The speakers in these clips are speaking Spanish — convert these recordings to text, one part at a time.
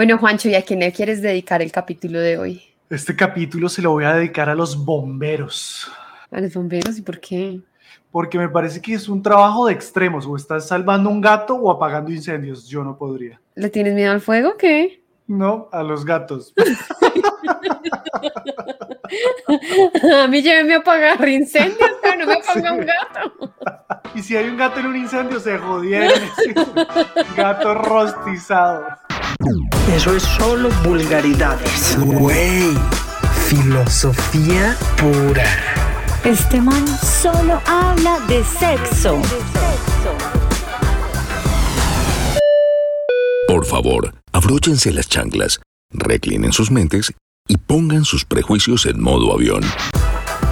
Bueno, Juancho, ¿y a quién le quieres dedicar el capítulo de hoy? Este capítulo se lo voy a dedicar a los bomberos. ¿A los bomberos? ¿Y por qué? Porque me parece que es un trabajo de extremos. O estás salvando un gato o apagando incendios. Yo no podría. ¿Le tienes miedo al fuego o qué? No, a los gatos. a mí lléveme a apagar incendios, pero no me ponga un gato. y si hay un gato en un incendio, se jodieron. gato rostizado. Eso es solo vulgaridades. Güey, filosofía pura. Este man solo habla de sexo. Por favor, abróchense las chanclas, reclinen sus mentes y pongan sus prejuicios en modo avión.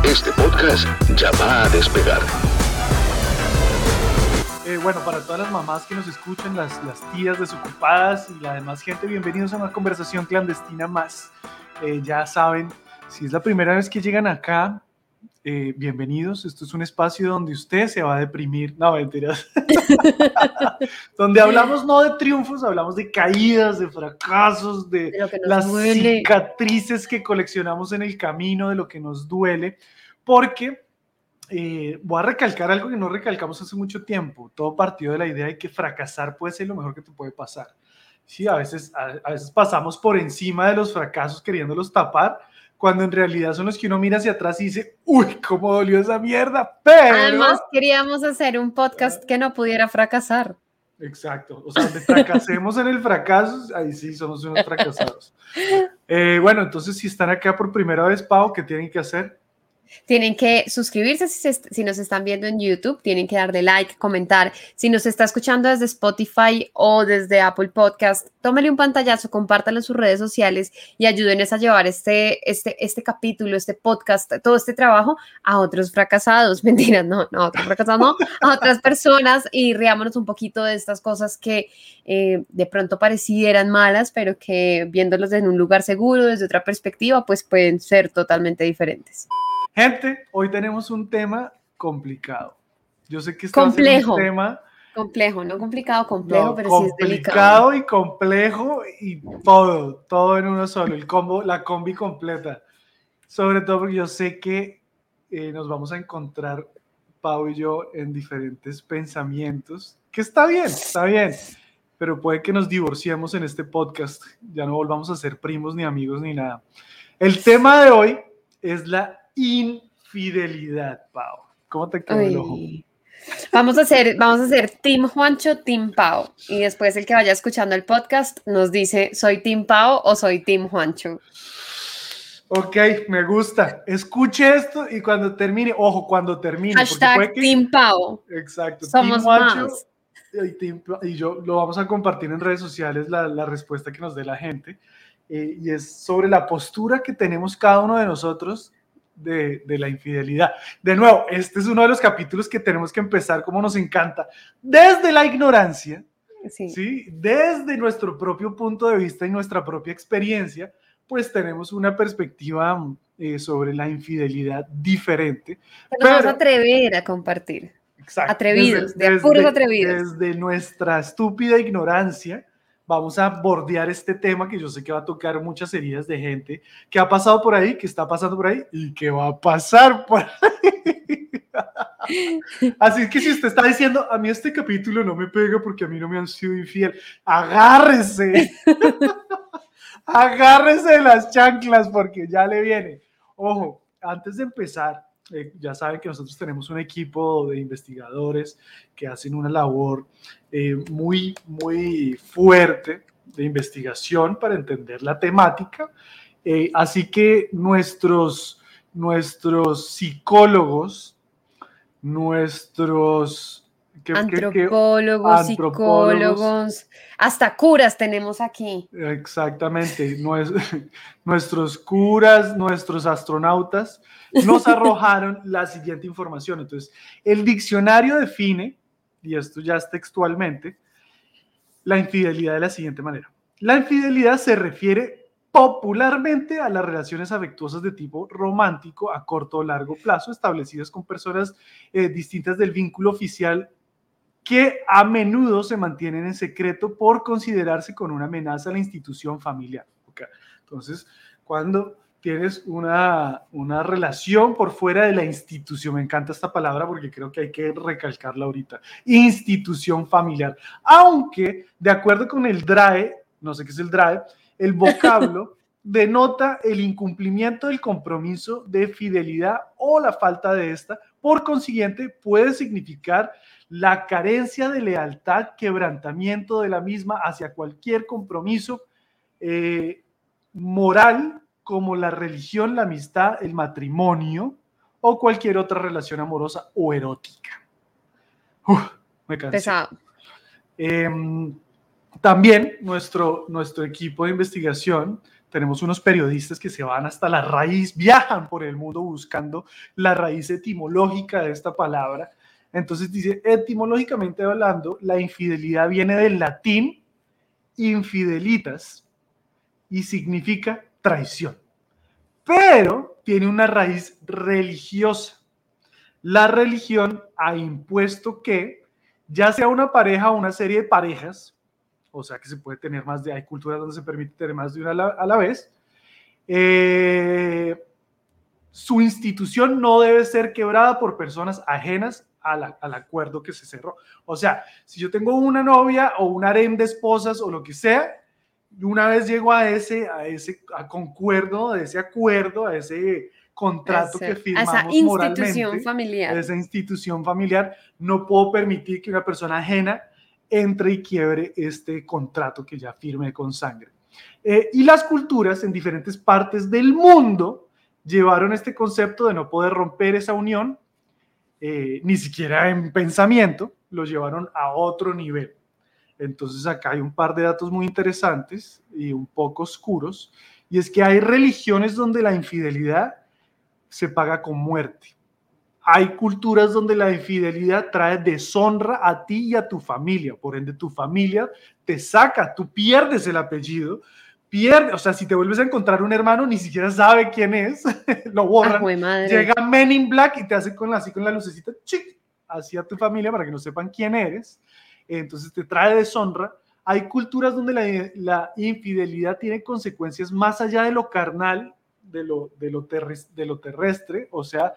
Este podcast ya va a despegar. Bueno, para todas las mamás que nos escuchan, las, las, tías desocupadas y la demás gente, bienvenidos a una conversación clandestina más. Eh, ya saben, si es la primera vez que llegan acá, eh, bienvenidos. Esto es un espacio donde usted se va a deprimir. No, mentiras. donde hablamos no de triunfos, hablamos de caídas, de fracasos, de, las cicatrices que coleccionamos en el camino, de lo que nos duele. Porque eh, voy a recalcar algo que no recalcamos hace mucho tiempo. Todo partió de la idea de que fracasar puede ser lo mejor que te puede pasar. Sí, a veces, a veces pasamos por encima de los fracasos queriéndolos tapar cuando en realidad son los que uno mira hacia atrás y dice, uy, cómo dolió esa mierda, pero... Además, queríamos hacer un podcast que no pudiera fracasar. Exacto, o sea, donde fracasemos en el fracaso, ahí sí somos unos fracasados. Eh, bueno, entonces si están acá por primera vez, Pau, ¿qué tienen que hacer? Tienen que suscribirse si, nos están viendo en YouTube, tienen que darle like, comentar. Si nos está escuchando desde Spotify o desde Apple Podcast, tómele un pantallazo, compártalo en sus redes sociales y ayúdenos a llevar este, este, este capítulo, este podcast, todo este trabajo a otros fracasados. Mentiras, no, no, a otros fracasados, no, a otras personas y riámonos un poquito de estas cosas que eh, de pronto parecieran malas, pero que viéndolos en un lugar seguro, desde otra perspectiva, pues pueden ser totalmente diferentes. Gente, hoy tenemos un tema complicado. Yo sé que está complejo. un tema complejo, no complicado, complejo, pero sí es delicado. Complicado y complejo y todo, todo en uno solo, el combo, la combi completa. Sobre todo porque yo sé que eh, nos vamos a encontrar Pau y yo en diferentes pensamientos, que está bien, está bien, pero puede que nos divorciemos en este podcast, ya no volvamos a ser primos ni amigos ni nada. El tema de hoy es la infidelidad, Pau. ¿Cómo te quedó el ojo? Vamos a hacer, vamos a hacer Team Juancho, Team Pau. Y después el que vaya escuchando el podcast nos dice, ¿soy Team Pau o soy Team Juancho? Ok, me gusta. Escuche esto y cuando termine, ojo, cuando termine. Hashtag Team Pau. Exacto. Somos Juancho Y, yo lo vamos a compartir en redes sociales, la, la respuesta que nos dé la gente. Eh, y es sobre la postura que tenemos cada uno de nosotros de, la infidelidad. De nuevo, este es uno de los capítulos que tenemos que empezar como nos encanta, desde la ignorancia, sí. desde nuestro propio punto de vista y nuestra propia experiencia, pues tenemos una perspectiva eh, sobre la infidelidad diferente. Nos vamos a atrever a compartir. Exacto. Atrevidos, de desde, atrevidos. Desde nuestra estúpida ignorancia, vamos a bordear este tema que yo sé que va a tocar muchas heridas de gente que ha pasado por ahí, que está pasando por ahí y que va a pasar por ahí. Así que si usted está diciendo, a mí este capítulo no me pega porque a mí no me han sido infiel, agárrese. agárrese de las chanclas porque ya le viene. Ojo, antes de empezar, eh, ya saben que nosotros tenemos un equipo de investigadores que hacen una labor eh, muy, muy fuerte de investigación para entender la temática. Eh, así que nuestros, nuestros psicólogos, nuestros antropólogos, psicólogos, hasta curas tenemos aquí. Exactamente, nuestros curas, nuestros astronautas nos arrojaron la siguiente información. Entonces, el diccionario define, y esto ya es textualmente, la infidelidad de la siguiente manera. La infidelidad se refiere popularmente a las relaciones afectuosas de tipo romántico a corto o largo plazo establecidas con personas eh, distintas del vínculo oficial que a menudo se mantienen en secreto por considerarse con una amenaza a la institución familiar. Entonces, cuando tienes una, una relación por fuera de la institución, me encanta esta palabra porque creo que hay que recalcarla ahorita, institución familiar, aunque de acuerdo con el DRAE, no sé qué es el DRAE, el vocablo denota el incumplimiento del compromiso de fidelidad o la falta de esta, por consiguiente puede significar la carencia de lealtad, quebrantamiento de la misma hacia cualquier compromiso eh, moral como la religión, la amistad, el matrimonio o cualquier otra relación amorosa o erótica. me cansé. Em, también nuestro, nuestro equipo de investigación, tenemos unos periodistas que se van hasta la raíz, viajan por el mundo buscando la raíz etimológica de esta palabra. Entonces dice, etimológicamente hablando, la infidelidad viene del latín infidelitas y significa traición, pero tiene una raíz religiosa. La religión ha impuesto que ya sea una pareja o una serie de parejas, o sea que se puede tener más de, hay culturas donde se permite tener más de una a la, vez, eh, su institución no debe ser quebrada por personas ajenas al acuerdo que se cerró. O sea, si yo tengo una novia o un harem de esposas o lo que sea, una vez llego a ese, a ese a concuerdo, a ese acuerdo, a ese contrato que firmamos a esa institución familiar. A esa institución familiar, no puedo permitir que una persona ajena entre y quiebre este contrato que ya firme con sangre. Eh, y las culturas en diferentes partes del mundo llevaron este concepto de no poder romper esa unión, eh, ni siquiera en pensamiento, lo llevaron a otro nivel. Entonces acá hay un par de datos muy interesantes y un poco oscuros, y es que hay religiones donde la infidelidad se paga con muerte. Hay culturas donde la infidelidad trae deshonra a ti y a tu familia, por ende tu familia te saca, tú pierdes el apellido, pierde, o sea, si te vuelves a encontrar un hermano, ni siquiera sabe quién es, lo borran, llega Men in Black y te hace con así con la lucecita, chic, hacia tu familia para que no sepan quién eres entonces te trae deshonra. Hay culturas donde la, infidelidad tiene consecuencias más allá de lo carnal, de lo, de lo, de lo terrestre, o sea,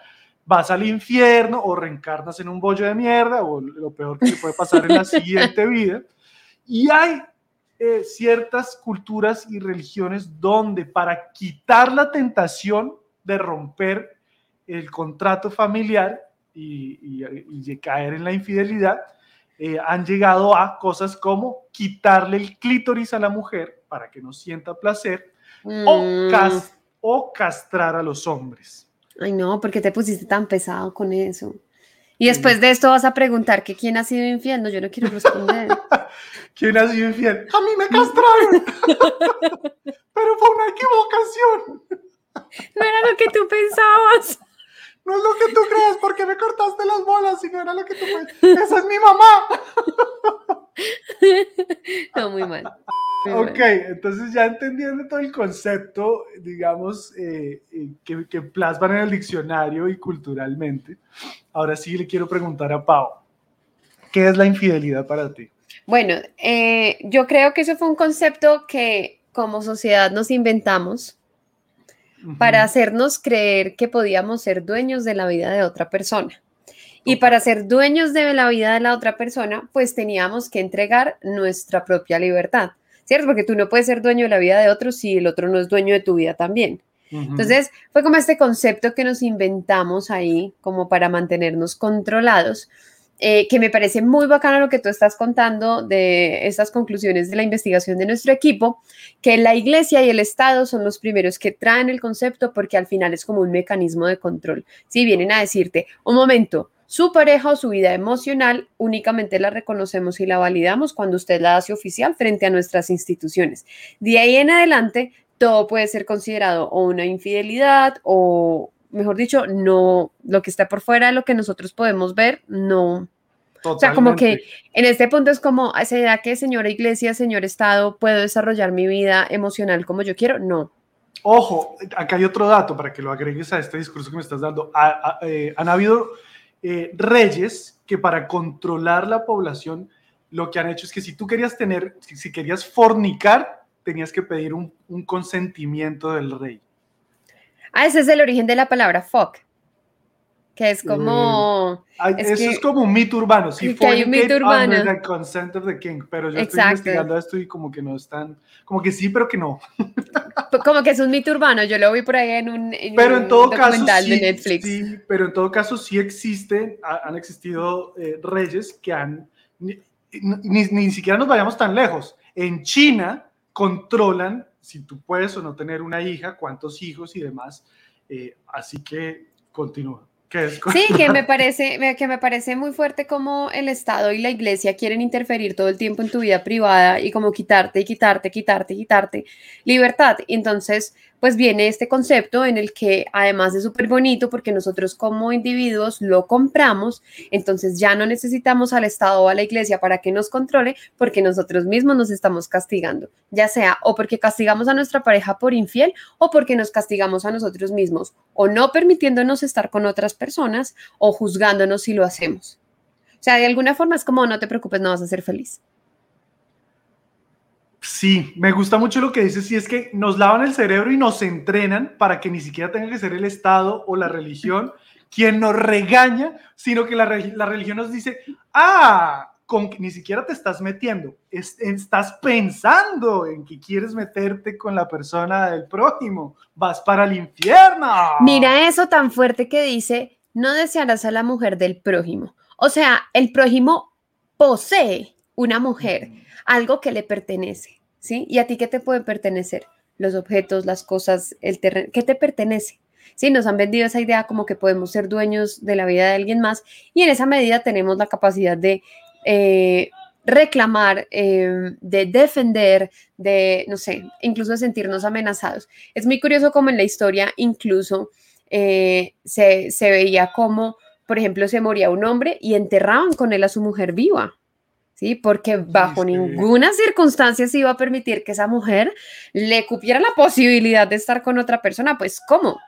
vas al infierno o reencarnas en un bollo de mierda o lo peor que te puede pasar en la siguiente vida. Y hay eh, ciertas culturas y religiones donde para quitar la tentación de romper el contrato familiar y, y caer en la infidelidad, eh, han llegado a cosas como quitarle el clítoris a la mujer para que no sienta placer o, mm. o castrar a los hombres. Ay, no, ¿por qué te pusiste tan pesado con eso? Y después de esto vas a preguntar que quién ha sido infiel. No, yo no quiero responder. ¿Quién ha sido infiel? A mí me castraron. Pero fue una equivocación. No era lo que tú pensabas. No es lo que tú crees, porque me cortaste las bolas, si no era lo que tú crees. Esa es mi mamá. No, muy mal. Ok, entonces ya entendiendo todo el concepto, digamos, eh, eh, que, que, plasman en el diccionario y culturalmente, ahora sí le quiero preguntar a Pau, ¿qué es la infidelidad para ti? Bueno, eh, yo creo que eso fue un concepto que como sociedad nos inventamos para hacernos creer que podíamos ser dueños de la vida de otra persona. Y para ser dueños de la vida de la otra persona, pues teníamos que entregar nuestra propia libertad, ¿cierto? Porque tú no puedes ser dueño de la vida de otro si el otro no es dueño de tu vida también. Entonces, fue como este concepto que nos inventamos ahí, como para mantenernos controlados. Eh, que me parece muy bacano lo que tú estás contando de estas conclusiones de la investigación de nuestro equipo, que la iglesia y el Estado son los primeros que traen el concepto porque al final es como un mecanismo de control. Si vienen a decirte, un momento, su pareja o su vida emocional únicamente la reconocemos y la validamos cuando usted la hace oficial frente a nuestras instituciones. De ahí en adelante, todo puede ser considerado o una infidelidad o mejor dicho, no, lo que está por fuera de lo que nosotros podemos ver, no. O sea, como que en este punto es como, ¿será que señora iglesia, señor Estado, puedo desarrollar mi vida emocional como yo quiero? No. Ojo, acá hay otro dato para que lo agregues a este discurso que me estás dando. Eh, han habido eh, reyes que para controlar la población lo que han hecho es que si tú querías tener, si, querías fornicar, tenías que pedir un, un consentimiento del rey. Ah, ese es el origen de la palabra fuck que es como... eso es como un mito urbano, sí, que hay un mito urbano. the consent of the king, pero yo estoy investigando esto y como que no están, como que sí, pero que no. como que es un mito urbano, yo lo vi por ahí en un, pero en todo caso, sí, de Netflix. Sí, pero en todo caso sí existen, han existido eh, reyes que han, ni, ni, ni siquiera nos vayamos tan lejos, en China controlan si tú puedes o no tener una hija, cuántos hijos y demás, eh, así que continúa. Sí, que me parece, que me parece muy fuerte como el Estado y la Iglesia quieren interferir todo el tiempo en tu vida privada y como quitarte y quitarte, quitarte, quitarte libertad. Entonces, pues viene este concepto en el que además es súper bonito porque nosotros como individuos lo compramos, entonces ya no necesitamos al Estado o a la iglesia para que nos controle porque nosotros mismos nos estamos castigando, ya sea o porque castigamos a nuestra pareja por infiel o porque nos castigamos a nosotros mismos o no permitiéndonos estar con otras personas o juzgándonos si lo hacemos. O sea, de alguna forma es como no te preocupes, no vas a ser feliz. Sí, me gusta mucho lo que dices, y es que nos lavan el cerebro y nos entrenan para que ni siquiera tenga que ser el Estado o la religión quien nos regaña, sino que la, religión nos dice, ah, con que ni siquiera te estás metiendo, estás pensando en que quieres meterte con la persona del prójimo, vas para el infierno. Mira eso tan fuerte que dice, no desearás a la mujer del prójimo. O sea, el prójimo posee una mujer algo que le pertenece, ¿sí? ¿Y a ti qué te puede pertenecer? Los objetos, las cosas, el terreno, ¿qué te pertenece? Sí, nos han vendido esa idea como que podemos ser dueños de la vida de alguien más y en esa medida tenemos la capacidad de eh, reclamar, em, de defender, de, no sé, incluso de sentirnos amenazados. Es muy curioso como en la historia incluso eh, se, se veía como, por ejemplo, se moría un hombre y enterraban con él a su mujer viva. ¿Sí? Porque bajo ninguna circunstancia se iba a permitir que esa mujer le cupiera la posibilidad de estar con otra persona, pues ¿cómo?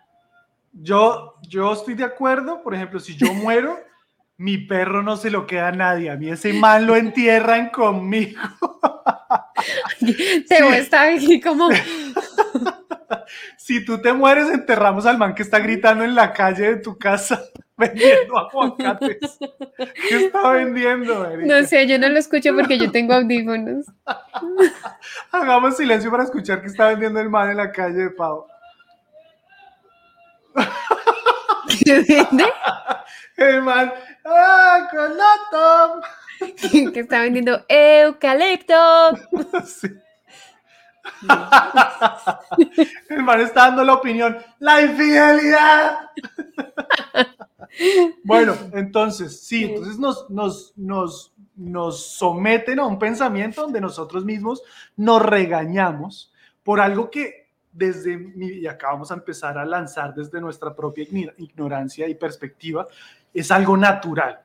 Yo, yo estoy de acuerdo, por ejemplo, si yo muero, mi perro no se lo queda a nadie, a mí ese man lo entierran conmigo. Te voy a estar aquí como... si tú te mueres, enterramos al man que está gritando en la calle de tu casa vendiendo aguacates. ¿Qué está vendiendo? No sé, yo no lo escucho porque yo tengo audífonos. Hagamos silencio para escuchar que está vendiendo el man en la calle de Pau. ¿Qué vende? El man, ¡ah, coloto! que está vendiendo eucalipto. Sí. El man está dando la opinión, la infidelidad. bueno, entonces, sí, entonces nos, nos, nos, nos someten a un pensamiento donde nosotros mismos nos regañamos por algo que desde mi, y acá vamos a empezar a lanzar desde nuestra propia ignorancia y perspectiva, es algo natural,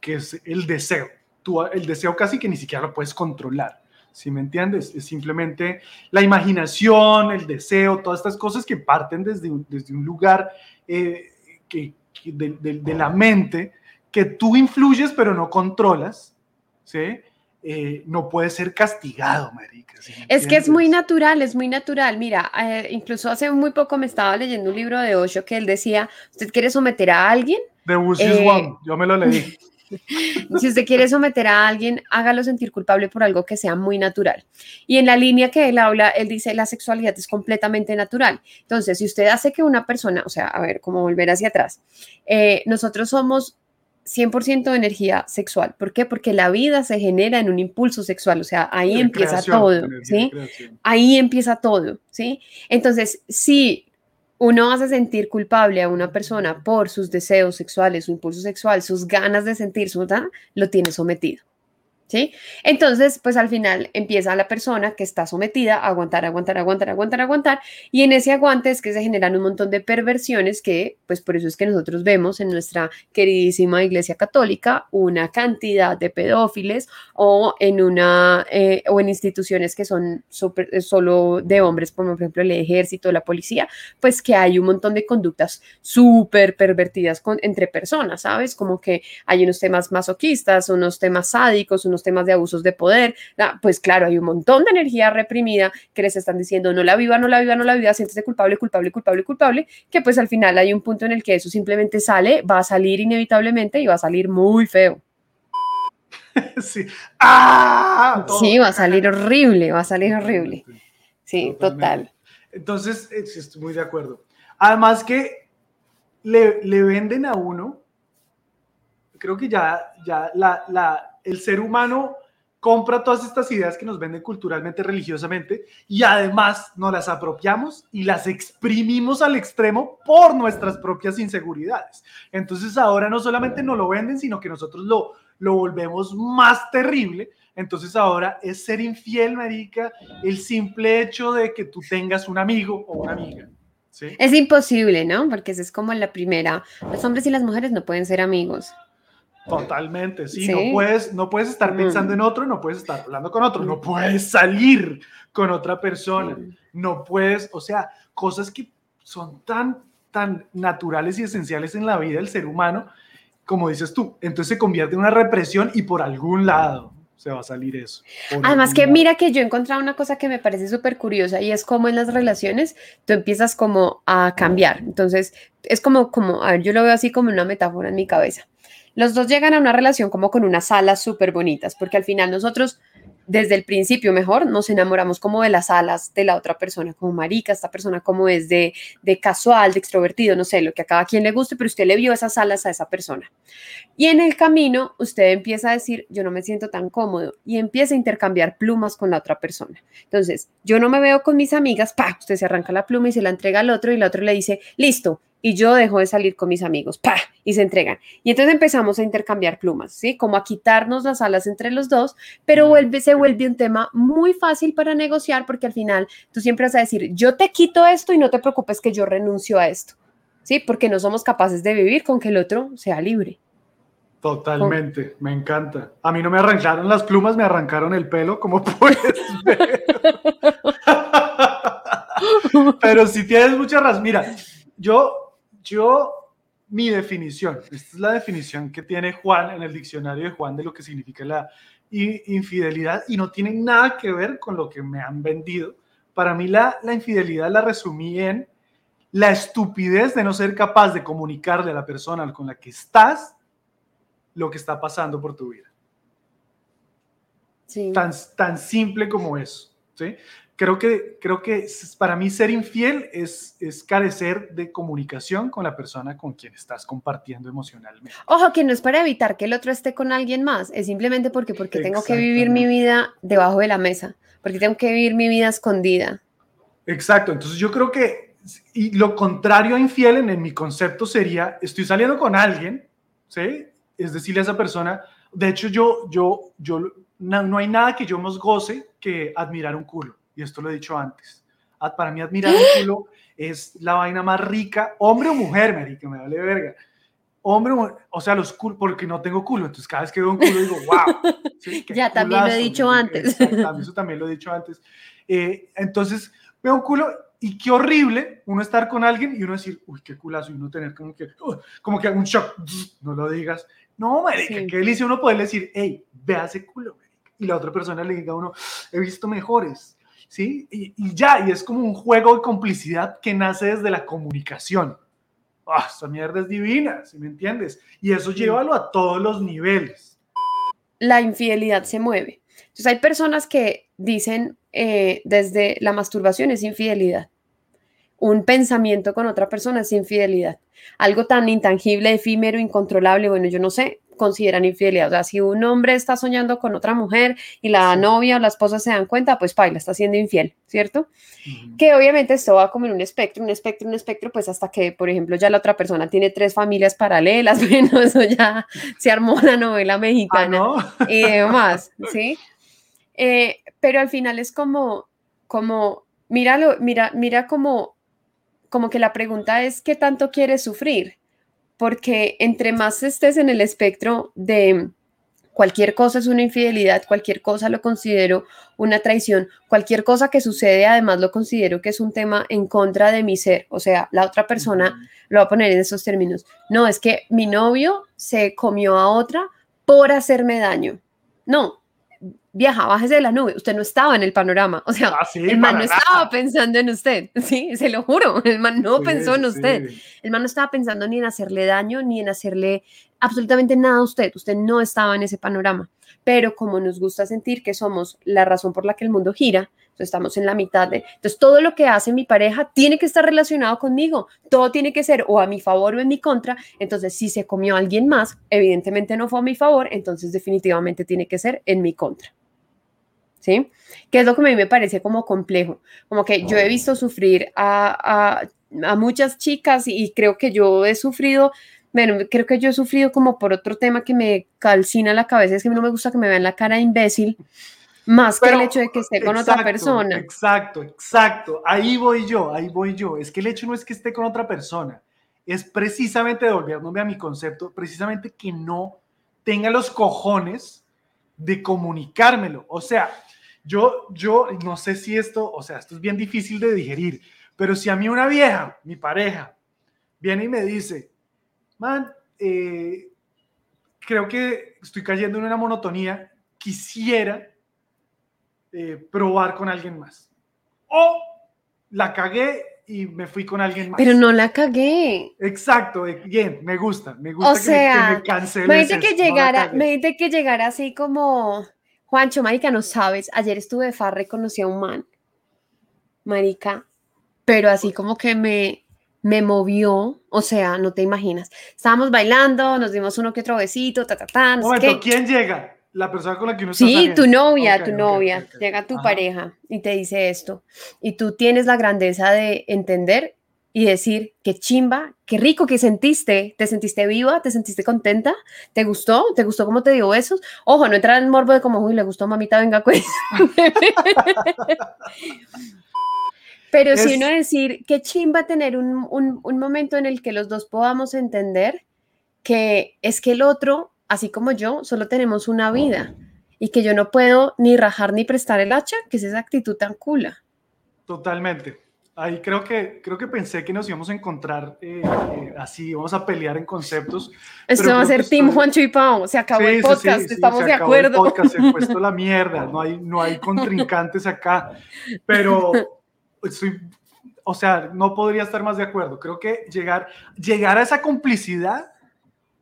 que es el deseo. Tú, el deseo casi que ni siquiera lo puedes controlar. ¿Sí me entiendes? Es simplemente la imaginación, el deseo, todas estas cosas que parten desde un, desde un lugar eh, que, de, la mente que tú influyes pero no controlas, ¿sí? Eh, no puede ser castigado, marica. es que es muy natural, es muy natural. Mira, eh, incluso hace muy poco me estaba leyendo un libro de Osho que él decía, ¿usted quiere someter a alguien? De One, yo me lo leí. si usted quiere someter a alguien, hágalo sentir culpable por algo que sea muy natural. Y en la línea que él habla, él dice, la sexualidad es completamente natural. Entonces, si usted hace que una persona, o sea, a ver, cómo volver hacia atrás, eh, nosotros somos 100% de energía sexual. ¿Por qué? Porque la vida se genera en un impulso sexual, o sea, ahí empieza todo, ¿sí? Ahí empieza todo, ¿sí? Entonces, si uno hace sentir culpable a una persona por sus deseos sexuales, su impulso sexual, sus ganas de sentir, su, lo tiene sometido. ¿Sí? Entonces, pues al final empieza la persona que está sometida a aguantar, aguantar, aguantar, aguantar, aguantar, y en ese aguante es que se generan un montón de perversiones que, pues por eso es que nosotros vemos en nuestra queridísima Iglesia Católica una cantidad de pedófiles o en una eh, o en instituciones que son super, solo de hombres, como por ejemplo el ejército, la policía, pues que hay un montón de conductas súper pervertidas con, entre personas, ¿sabes? Como que hay unos temas masoquistas, unos temas sádicos, unos temas de abusos de poder, pues claro, hay un montón de energía reprimida que les están diciendo no la viva, no la viva, no la viva, siéntese culpable, culpable, culpable, culpable, que pues al final hay un punto en el que eso simplemente sale, va a salir inevitablemente y va a salir muy feo. Sí. ¡Ah! Sí, va a salir horrible, va a salir horrible. Sí, total. Entonces, estoy muy de acuerdo. Además que le, le venden a uno, creo que ya, ya la, la, el ser humano compra todas estas ideas que nos venden culturalmente, religiosamente, y además nos las apropiamos y las exprimimos al extremo por nuestras propias inseguridades. Entonces ahora no solamente nos lo venden, sino que nosotros lo, lo volvemos más terrible. Entonces ahora es ser infiel, marica, el simple hecho de que tú tengas un amigo o una amiga. Es imposible, ¿no? Porque esa es como la primera. Los hombres y las mujeres no pueden ser amigos. Totalmente, sí, No, puedes, no puedes estar pensando en otro, no puedes estar hablando con otro, no puedes salir con otra persona, no puedes, o sea, cosas que son tan, tan naturales y esenciales en la vida del ser humano, como dices tú, entonces se convierte en una represión y por algún lado se va a salir eso. Además que mira que yo he encontrado una cosa que me parece súper curiosa y es como en las relaciones tú empiezas como a cambiar, entonces es como, como, a ver, yo lo veo así como una metáfora en mi cabeza los dos llegan a una relación como con unas alas súper bonitas, porque al final nosotros desde el principio mejor nos enamoramos como de las alas de la otra persona, como marica, esta persona como es de, de casual, de extrovertido, no sé, lo que a cada quien le guste, pero usted le vio esas alas a esa persona. Y en el camino usted empieza a decir, yo no me siento tan cómodo y empieza a intercambiar plumas con la otra persona. Entonces, yo no me veo con mis amigas, pa, usted se arranca la pluma y se la entrega al otro y el otro le dice, listo, y yo dejo de salir con mis amigos, ¡pah! Y se entregan. Y entonces empezamos a intercambiar plumas, ¿sí? Como a quitarnos las alas entre los dos, pero vuelve, se vuelve un tema muy fácil para negociar porque al final tú siempre vas a decir, yo te quito esto y no te preocupes que yo renuncio a esto, ¿sí? Porque no somos capaces de vivir con que el otro sea libre. Totalmente, me encanta. A mí no me arrancaron las plumas, me arrancaron el pelo, como puedes ver. Pero si tienes mucha razón, mira, yo yo, mi definición, esta es la definición que tiene Juan en el diccionario de Juan de lo que significa la infidelidad y no tiene nada que ver con lo que me han vendido. Para mí la, la infidelidad la resumí en la estupidez de no ser capaz de comunicarle a la persona con la que estás lo que está pasando por tu vida. Sí. Tan, tan simple como eso. ¿sí? Creo que, creo que para mí ser infiel es, es carecer de comunicación con la persona con quien estás compartiendo emocionalmente. Ojo, que no es para evitar que el otro esté con alguien más, es simplemente porque, porque tengo que vivir mi vida debajo de la mesa, porque tengo que vivir mi vida escondida. Exacto, entonces yo creo que y lo contrario a infiel en, en mi concepto sería, estoy saliendo con alguien, ¿sí? Es decirle a esa persona, de hecho yo, yo, yo, no, no hay nada que yo más goce que admirar un culo y esto lo he dicho antes. Para mí admirar un culo es la vaina más rica, hombre o mujer, que me vale verga. Hombre o sea, los culos, porque no tengo culo, entonces cada vez que veo un culo digo, wow. ya, también lo he dicho antes. Eso también lo he dicho antes. Eh, entonces, veo un culo y qué horrible uno estar con alguien y uno decir, uy, qué culazo, y uno tener como que, como que un shock, no lo digas. No, marica, qué delicia uno poder decir, hey, vea ese culo, y la otra persona le diga a uno, he visto mejores, ¿sí? Y, ya, y es como un juego de complicidad que nace desde la comunicación. ¡Ah, esa mierda es divina! ¿Sí me entiendes? Y eso llévalo a todos los niveles. La infidelidad se mueve. Entonces hay personas que dicen eh, desde la masturbación es infidelidad. Un pensamiento con otra persona es infidelidad. Algo tan intangible, efímero, incontrolable, bueno, yo no sé, consideran infidelidad. O sea, si un hombre está soñando con otra mujer y la novia o la esposa se dan cuenta, pues paila, está siendo infiel, ¿cierto? Que obviamente esto va como en un espectro, un espectro, un espectro, pues hasta que, por ejemplo, ya la otra persona tiene tres familias paralelas, bueno, eso ya se armó la novela mexicana Ah, y demás, ¿sí? Eh, pero al final es como, como, míralo, mira, mira como, como que la pregunta es, ¿qué tanto quieres sufrir? Porque entre más estés en el espectro de cualquier cosa es una infidelidad, cualquier cosa lo considero una traición, cualquier cosa que sucede además lo considero que es un tema en contra de mi ser, o sea, la otra persona lo va a poner en esos términos. No, es que mi novio se comió a otra por hacerme daño. No, vieja, bájese de la nube. Usted no estaba en el panorama. O sea, Ah, sí, el man no estaba pensando en usted. Sí, se lo juro. El man no Sí, pensó en usted. sí. El man no estaba pensando ni en hacerle daño, ni en hacerle absolutamente nada a usted. Usted no estaba en ese panorama. Pero como nos gusta sentir que somos la razón por la que el mundo gira, entonces estamos en la mitad de... Entonces todo lo que hace mi pareja tiene que estar relacionado conmigo. Todo tiene que ser o a mi favor o en mi contra. Entonces si se comió a alguien más, evidentemente no fue a mi favor, entonces definitivamente tiene que ser en mi contra. ¿Sí? Que es lo que a mí me parece como complejo. Como que yo he visto sufrir a, a, a muchas chicas y creo que yo he sufrido bueno, creo que yo he sufrido como por otro tema que me calcina la cabeza, es que a mí no me gusta que me vean la cara de imbécil, más que el hecho de que esté con otra Exacto, persona. Exacto, exacto. Ahí voy yo, ahí voy yo. Es que el hecho no es que esté con otra persona, es precisamente devolviéndome a mi concepto, precisamente que no tenga los cojones de comunicármelo. O sea, yo, yo no sé si esto, o sea, esto es bien difícil de digerir, pero si a mí una vieja, mi pareja, viene y me dice, man, eh, creo que estoy cayendo en una monotonía, quisiera eh, probar con alguien más. O la cagué y me fui con alguien más. Pero no la cagué. Exacto, bien, me gusta, me gusta O que, me- sea, que me canceles Me dice que no llegara, cagué. me dice que llegara así como, Juancho, marica, no sabes, ayer estuve de farra y conocí a un man, marica, pero así como que me, me movió, o sea, no te imaginas. Estábamos bailando, nos dimos uno que otro besito, ta, ta, ta, no sé Momento, qué. ¿quién llega? La persona con la que uno está Sí, saliendo. tu novia, Ok, tu ok, novia, ok, ok. llega tu Ajá. pareja y te dice esto, y tú tienes la grandeza de entender y decir, qué chimba, qué rico que sentiste, te sentiste viva, te sentiste contenta, te gustó, te gustó cómo te dio besos. Ojo, no entrar en morbo de como, uy, le gustó mamita, venga, pues. Pero si Es- uno decir, qué chimba tener un, un, un momento en el que los dos podamos entender que es que el otro, así como yo, solo tenemos una vida y que yo no puedo ni rajar ni prestar el hacha, que es esa actitud tan cula. Totalmente. Ahí creo que, creo que pensé que nos íbamos a encontrar eh, eh, así, vamos a pelear en conceptos. Esto va a ser Team estoy- Juancho y Pau, se acabó Sí, el podcast, sí, sí, estamos se de acabó el acuerdo. podcast, se puesto la mierda, no hay, no hay contrincantes acá, pero estoy, o sea, no podría estar más de acuerdo. Creo que llegar, llegar a esa complicidad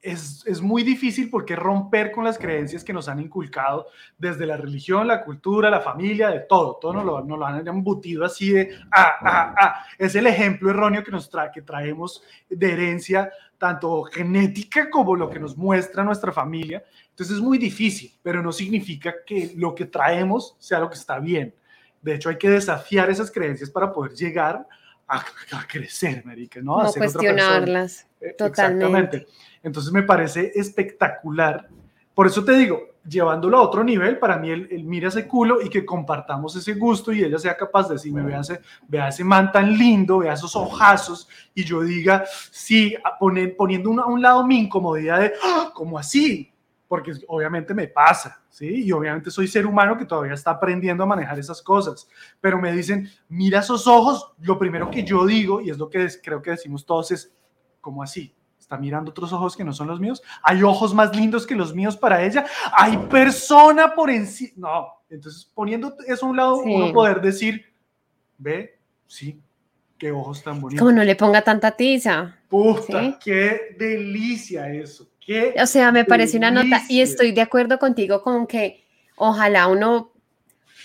es, es muy difícil porque romper con las creencias que nos han inculcado desde la religión, la cultura, la familia, de todo. Todo nos lo, nos lo han embutido así de, ah, ah, ah. Es el ejemplo erróneo que nos trae, que traemos de herencia, tanto genética como lo que nos muestra nuestra familia. Entonces es muy difícil, pero no significa que lo que traemos sea lo que está bien. De hecho, hay que desafiar esas creencias para poder llegar a, a crecer, marica, ¿no? A ser otra cuestionarlas. Eh, Totalmente. Exactamente. Entonces me parece espectacular. Por eso te digo, llevándolo a otro nivel, para mí el, mira ese culo y que compartamos ese gusto y ella sea capaz de decirme, vea ese, vea ese man tan lindo, vea esos ojazos y yo diga, sí, poniendo una- a un lado mi incomodidad de, "Ah, ¿cómo así? Porque obviamente me pasa, ¿sí? Y obviamente soy ser humano que todavía está aprendiendo a manejar esas cosas. Pero me dicen, mira esos ojos, lo primero que yo digo, y es lo que creo que decimos todos, es, ¿cómo así? ¿Está mirando otros ojos que no son los míos? ¿Hay ojos más lindos que los míos para ella? ¿Hay persona por encima? No. Entonces, poniendo eso a un lado, Sí. uno poder decir, ve, sí, qué ojos tan bonitos. Como no le ponga tanta tiza. Puta, Sí. qué delicia eso. Qué O sea, me parece una nota y estoy de acuerdo contigo con que ojalá uno,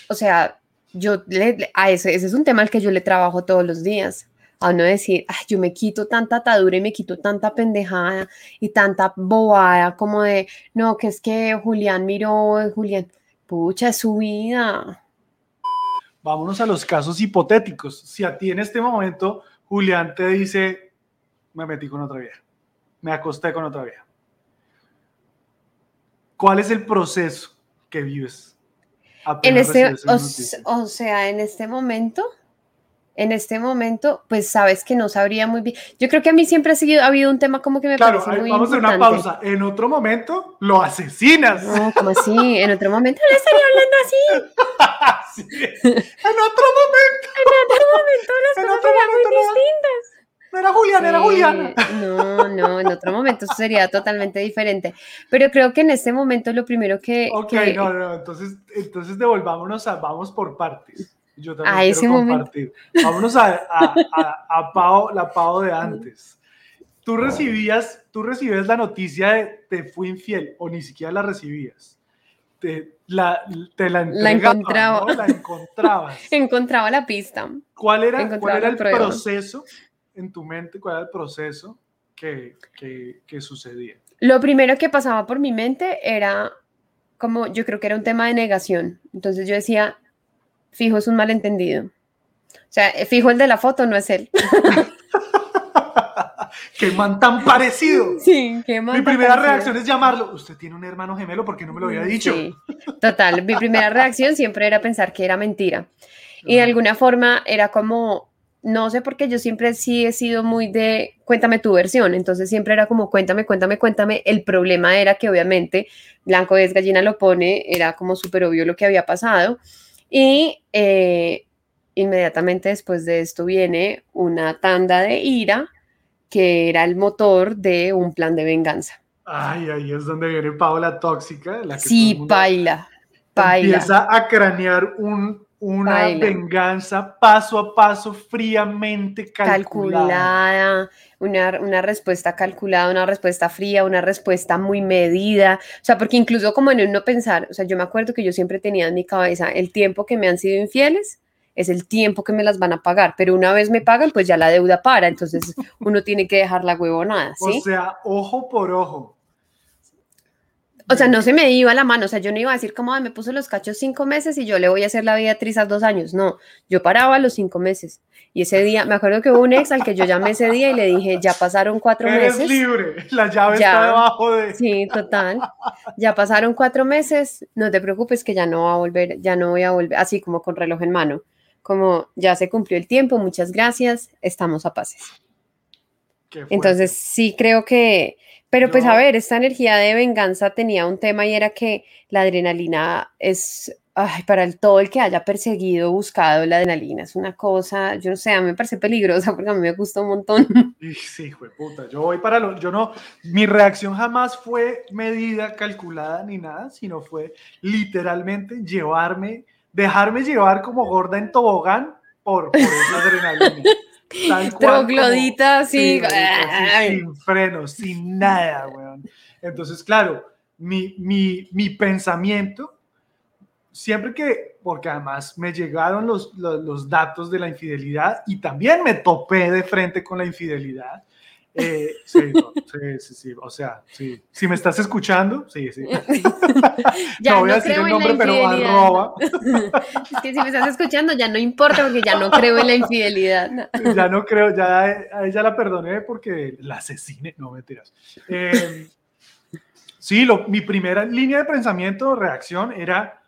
o sea, yo le- a ese, ese es un tema al que yo le trabajo todos los días. A uno decir, Ay, yo me quito tanta atadura y me quito tanta pendejada y tanta bobada como de, no, que es que Julián miró, Julián, pucha, es su vida. Vámonos a los casos hipotéticos. Si a ti en este momento Julián te dice, me metí con otra vieja, me acosté con otra vieja. ¿Cuál es el proceso que vives? En este, o, sea, en este momento, en este momento, pues sabes que no sabría muy bien. Yo creo que a mí siempre ha, seguido, ha habido un tema como que me claro, parece muy vamos a hacer una pausa. En otro momento, lo asesinas. No, como así, en otro momento le estaría hablando así. sí. En otro momento. en otro momento las cosas serían muy distintas. No era Julián, era Julián. No, no, en otro momento sería totalmente diferente. Pero creo que en este momento lo primero que. Ok, no, no, entonces, entonces devolvámonos a, vamos por partes. Yo también a ese compartir. Vámonos a, a, a, Pau, la Pau de antes. Tú recibías, tú recibías la noticia de te fui infiel o ni siquiera la recibías. Te la, te la, la encontraba. La encontrabas. encontraba la pista. ¿Cuál era, ¿cuál era el proceso en tu mente cuál era el proceso que, que, sucedía? Lo primero que pasaba por mi mente era como, yo creo que era un tema de negación. Entonces yo decía, fijo, es un malentendido. O sea, fijo el de la foto, no es él. ¡Qué man tan parecido! Sí, qué man Mi primera reacción es llamarlo. Usted tiene un hermano gemelo, ¿por qué no me lo había dicho? Sí, total. Mi primera reacción siempre era pensar que era mentira. Y de alguna forma era como, no sé por qué yo siempre sí he sido muy de cuéntame tu versión, entonces siempre era como cuéntame, cuéntame, cuéntame. El problema era que obviamente Blanco es gallina lo pone, era como súper obvio lo que había pasado y eh, inmediatamente después de esto viene una tanda de ira que era el motor de un plan de venganza. Ay, ahí es donde viene Paola tóxica. La que sí, baila, baila. Empieza a cranear un una venganza paso a paso, fríamente calculada. una, una, respuesta calculada, una respuesta fría, una respuesta muy medida. O sea, porque incluso como en uno pensar, o sea, yo me acuerdo que yo siempre tenía en mi cabeza el tiempo que me han sido infieles es el tiempo que me las van a pagar, pero una vez me pagan, pues ya la deuda para, entonces uno tiene que dejar la huevonada, ¿sí? O sea, ojo por ojo. O sea, no se me iba la mano, o sea, yo no iba a decir como, me puso los cachos cinco meses y yo le voy a hacer la vida a dos años. No, yo paraba los cinco meses. Y ese día, me acuerdo que hubo un ex al que yo llamé ese día y le dije, ya pasaron cuatro Eres meses. libre, la llave está debajo de... Sí, total. Ya pasaron cuatro meses, no te preocupes que ya no va a volver, ya no voy a volver, así como con reloj en mano. Como ya se cumplió el tiempo, muchas gracias, estamos a pases. Entonces sí creo que pero pues a ver, esta energía de venganza tenía un tema y era que la adrenalina es, ay, para el, todo el que haya perseguido, buscado la adrenalina, es una cosa, yo no sé, a mí me parece peligrosa porque a mí me gusta un montón. Sí, hijo de puta, yo voy para lo, yo no, mi reacción jamás fue medida, calculada ni nada, sino fue literalmente llevarme, dejarme llevar como gorda en tobogán por, por esa adrenalina. Troglodita, sí. Sin, frenos, sin nada, weón. Entonces, claro, mi, mi, mi, pensamiento, siempre que, porque además me llegaron los, los, los datos de la infidelidad y también me topé de frente con la infidelidad, eh, sí, sí, sí, o sea, sí. Si me estás escuchando, sí, sí. ya no voy a decir el nombre, pero arroba. es que si me estás escuchando ya no importa porque ya no creo en la infidelidad. ya no creo, ya a ella la perdoné porque la asesine, no mentiras. Eh, sí, lo, mi primera línea de pensamiento, reacción era,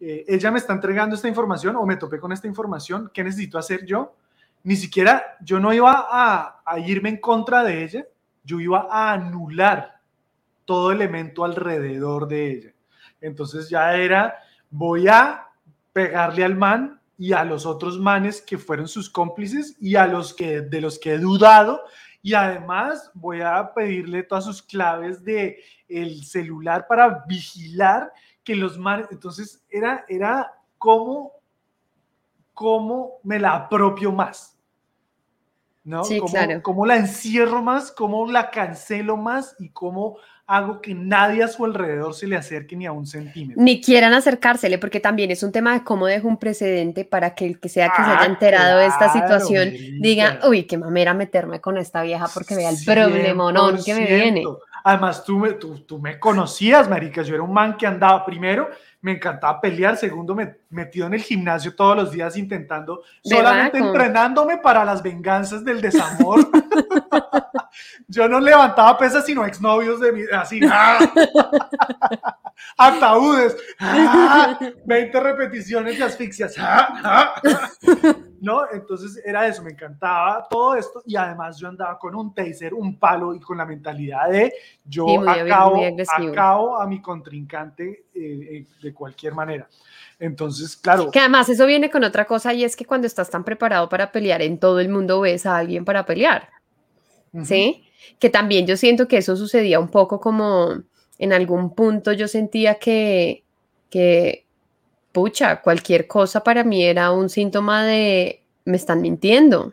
eh, ella me está entregando esta información o me topé con esta información, ¿qué necesito hacer yo? Ni siquiera yo no iba a, irme en contra de ella, yo iba a anular todo elemento alrededor de ella. Entonces ya era, voy a pegarle al man y a los otros manes que fueron sus cómplices y a los que de los que he dudado y además voy a pedirle todas sus claves de el celular para vigilar que los manes, entonces era era como cómo me la apropio más. ¿no? Sí, ¿Cómo, claro. cómo la encierro más, cómo la cancelo más y cómo hago que nadie a su alrededor se le acerque ni a un centímetro. Ni quieran acercársele, porque también es un tema de cómo dejo un precedente para que el que sea que se haya Ah, enterado de esta situación diga, uy, qué mamera meterme con esta vieja porque vea el problemonón que me viene. 100%. Además, tú me, tú, tú me conocías, marica. Yo era un man que andaba, primero, me encantaba pelear. Segundo, me metido en el gimnasio todos los días intentando, solamente entrenándome para las venganzas del desamor. Yo no levantaba pesas sino exnovios de mi, así, ¡ah! ataúdes, ¡ah! 20 repeticiones de asfixias, ¡ah! ¿No? Entonces era eso, me encantaba todo esto y además yo andaba con un taser, un palo y con la mentalidad de yo Sí, muy- acabo, muy acabo a mi contrincante eh, eh, de cualquier manera. Entonces, claro, Que además eso viene con otra cosa y es que cuando estás tan preparado para pelear, en todo el mundo ves a alguien para pelear. ¿sí? Que también yo siento que eso sucedía un poco como en algún punto yo sentía que, que, pucha, cualquier cosa para mí era un síntoma de me están mintiendo,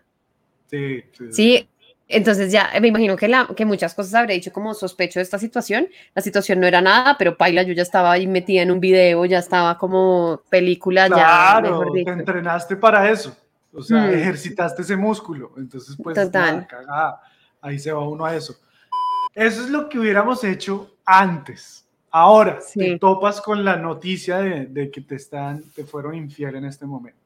sí, sí, ¿sí? Entonces ya me imagino que, la, que muchas cosas habré dicho como sospecho de esta situación. La situación no era nada, pero paila, yo ya estaba ahí metida en un video, ya estaba como película, ya, Claro, mejor te entrenaste para eso. O sea, Mm. ejercitaste ese músculo. Entonces, pues, Total. nada. Ahí se va uno a eso. Eso es lo que hubiéramos hecho antes. Ahora, Sí. te topas con la noticia de, de que te están, te fueron infiel en este momento.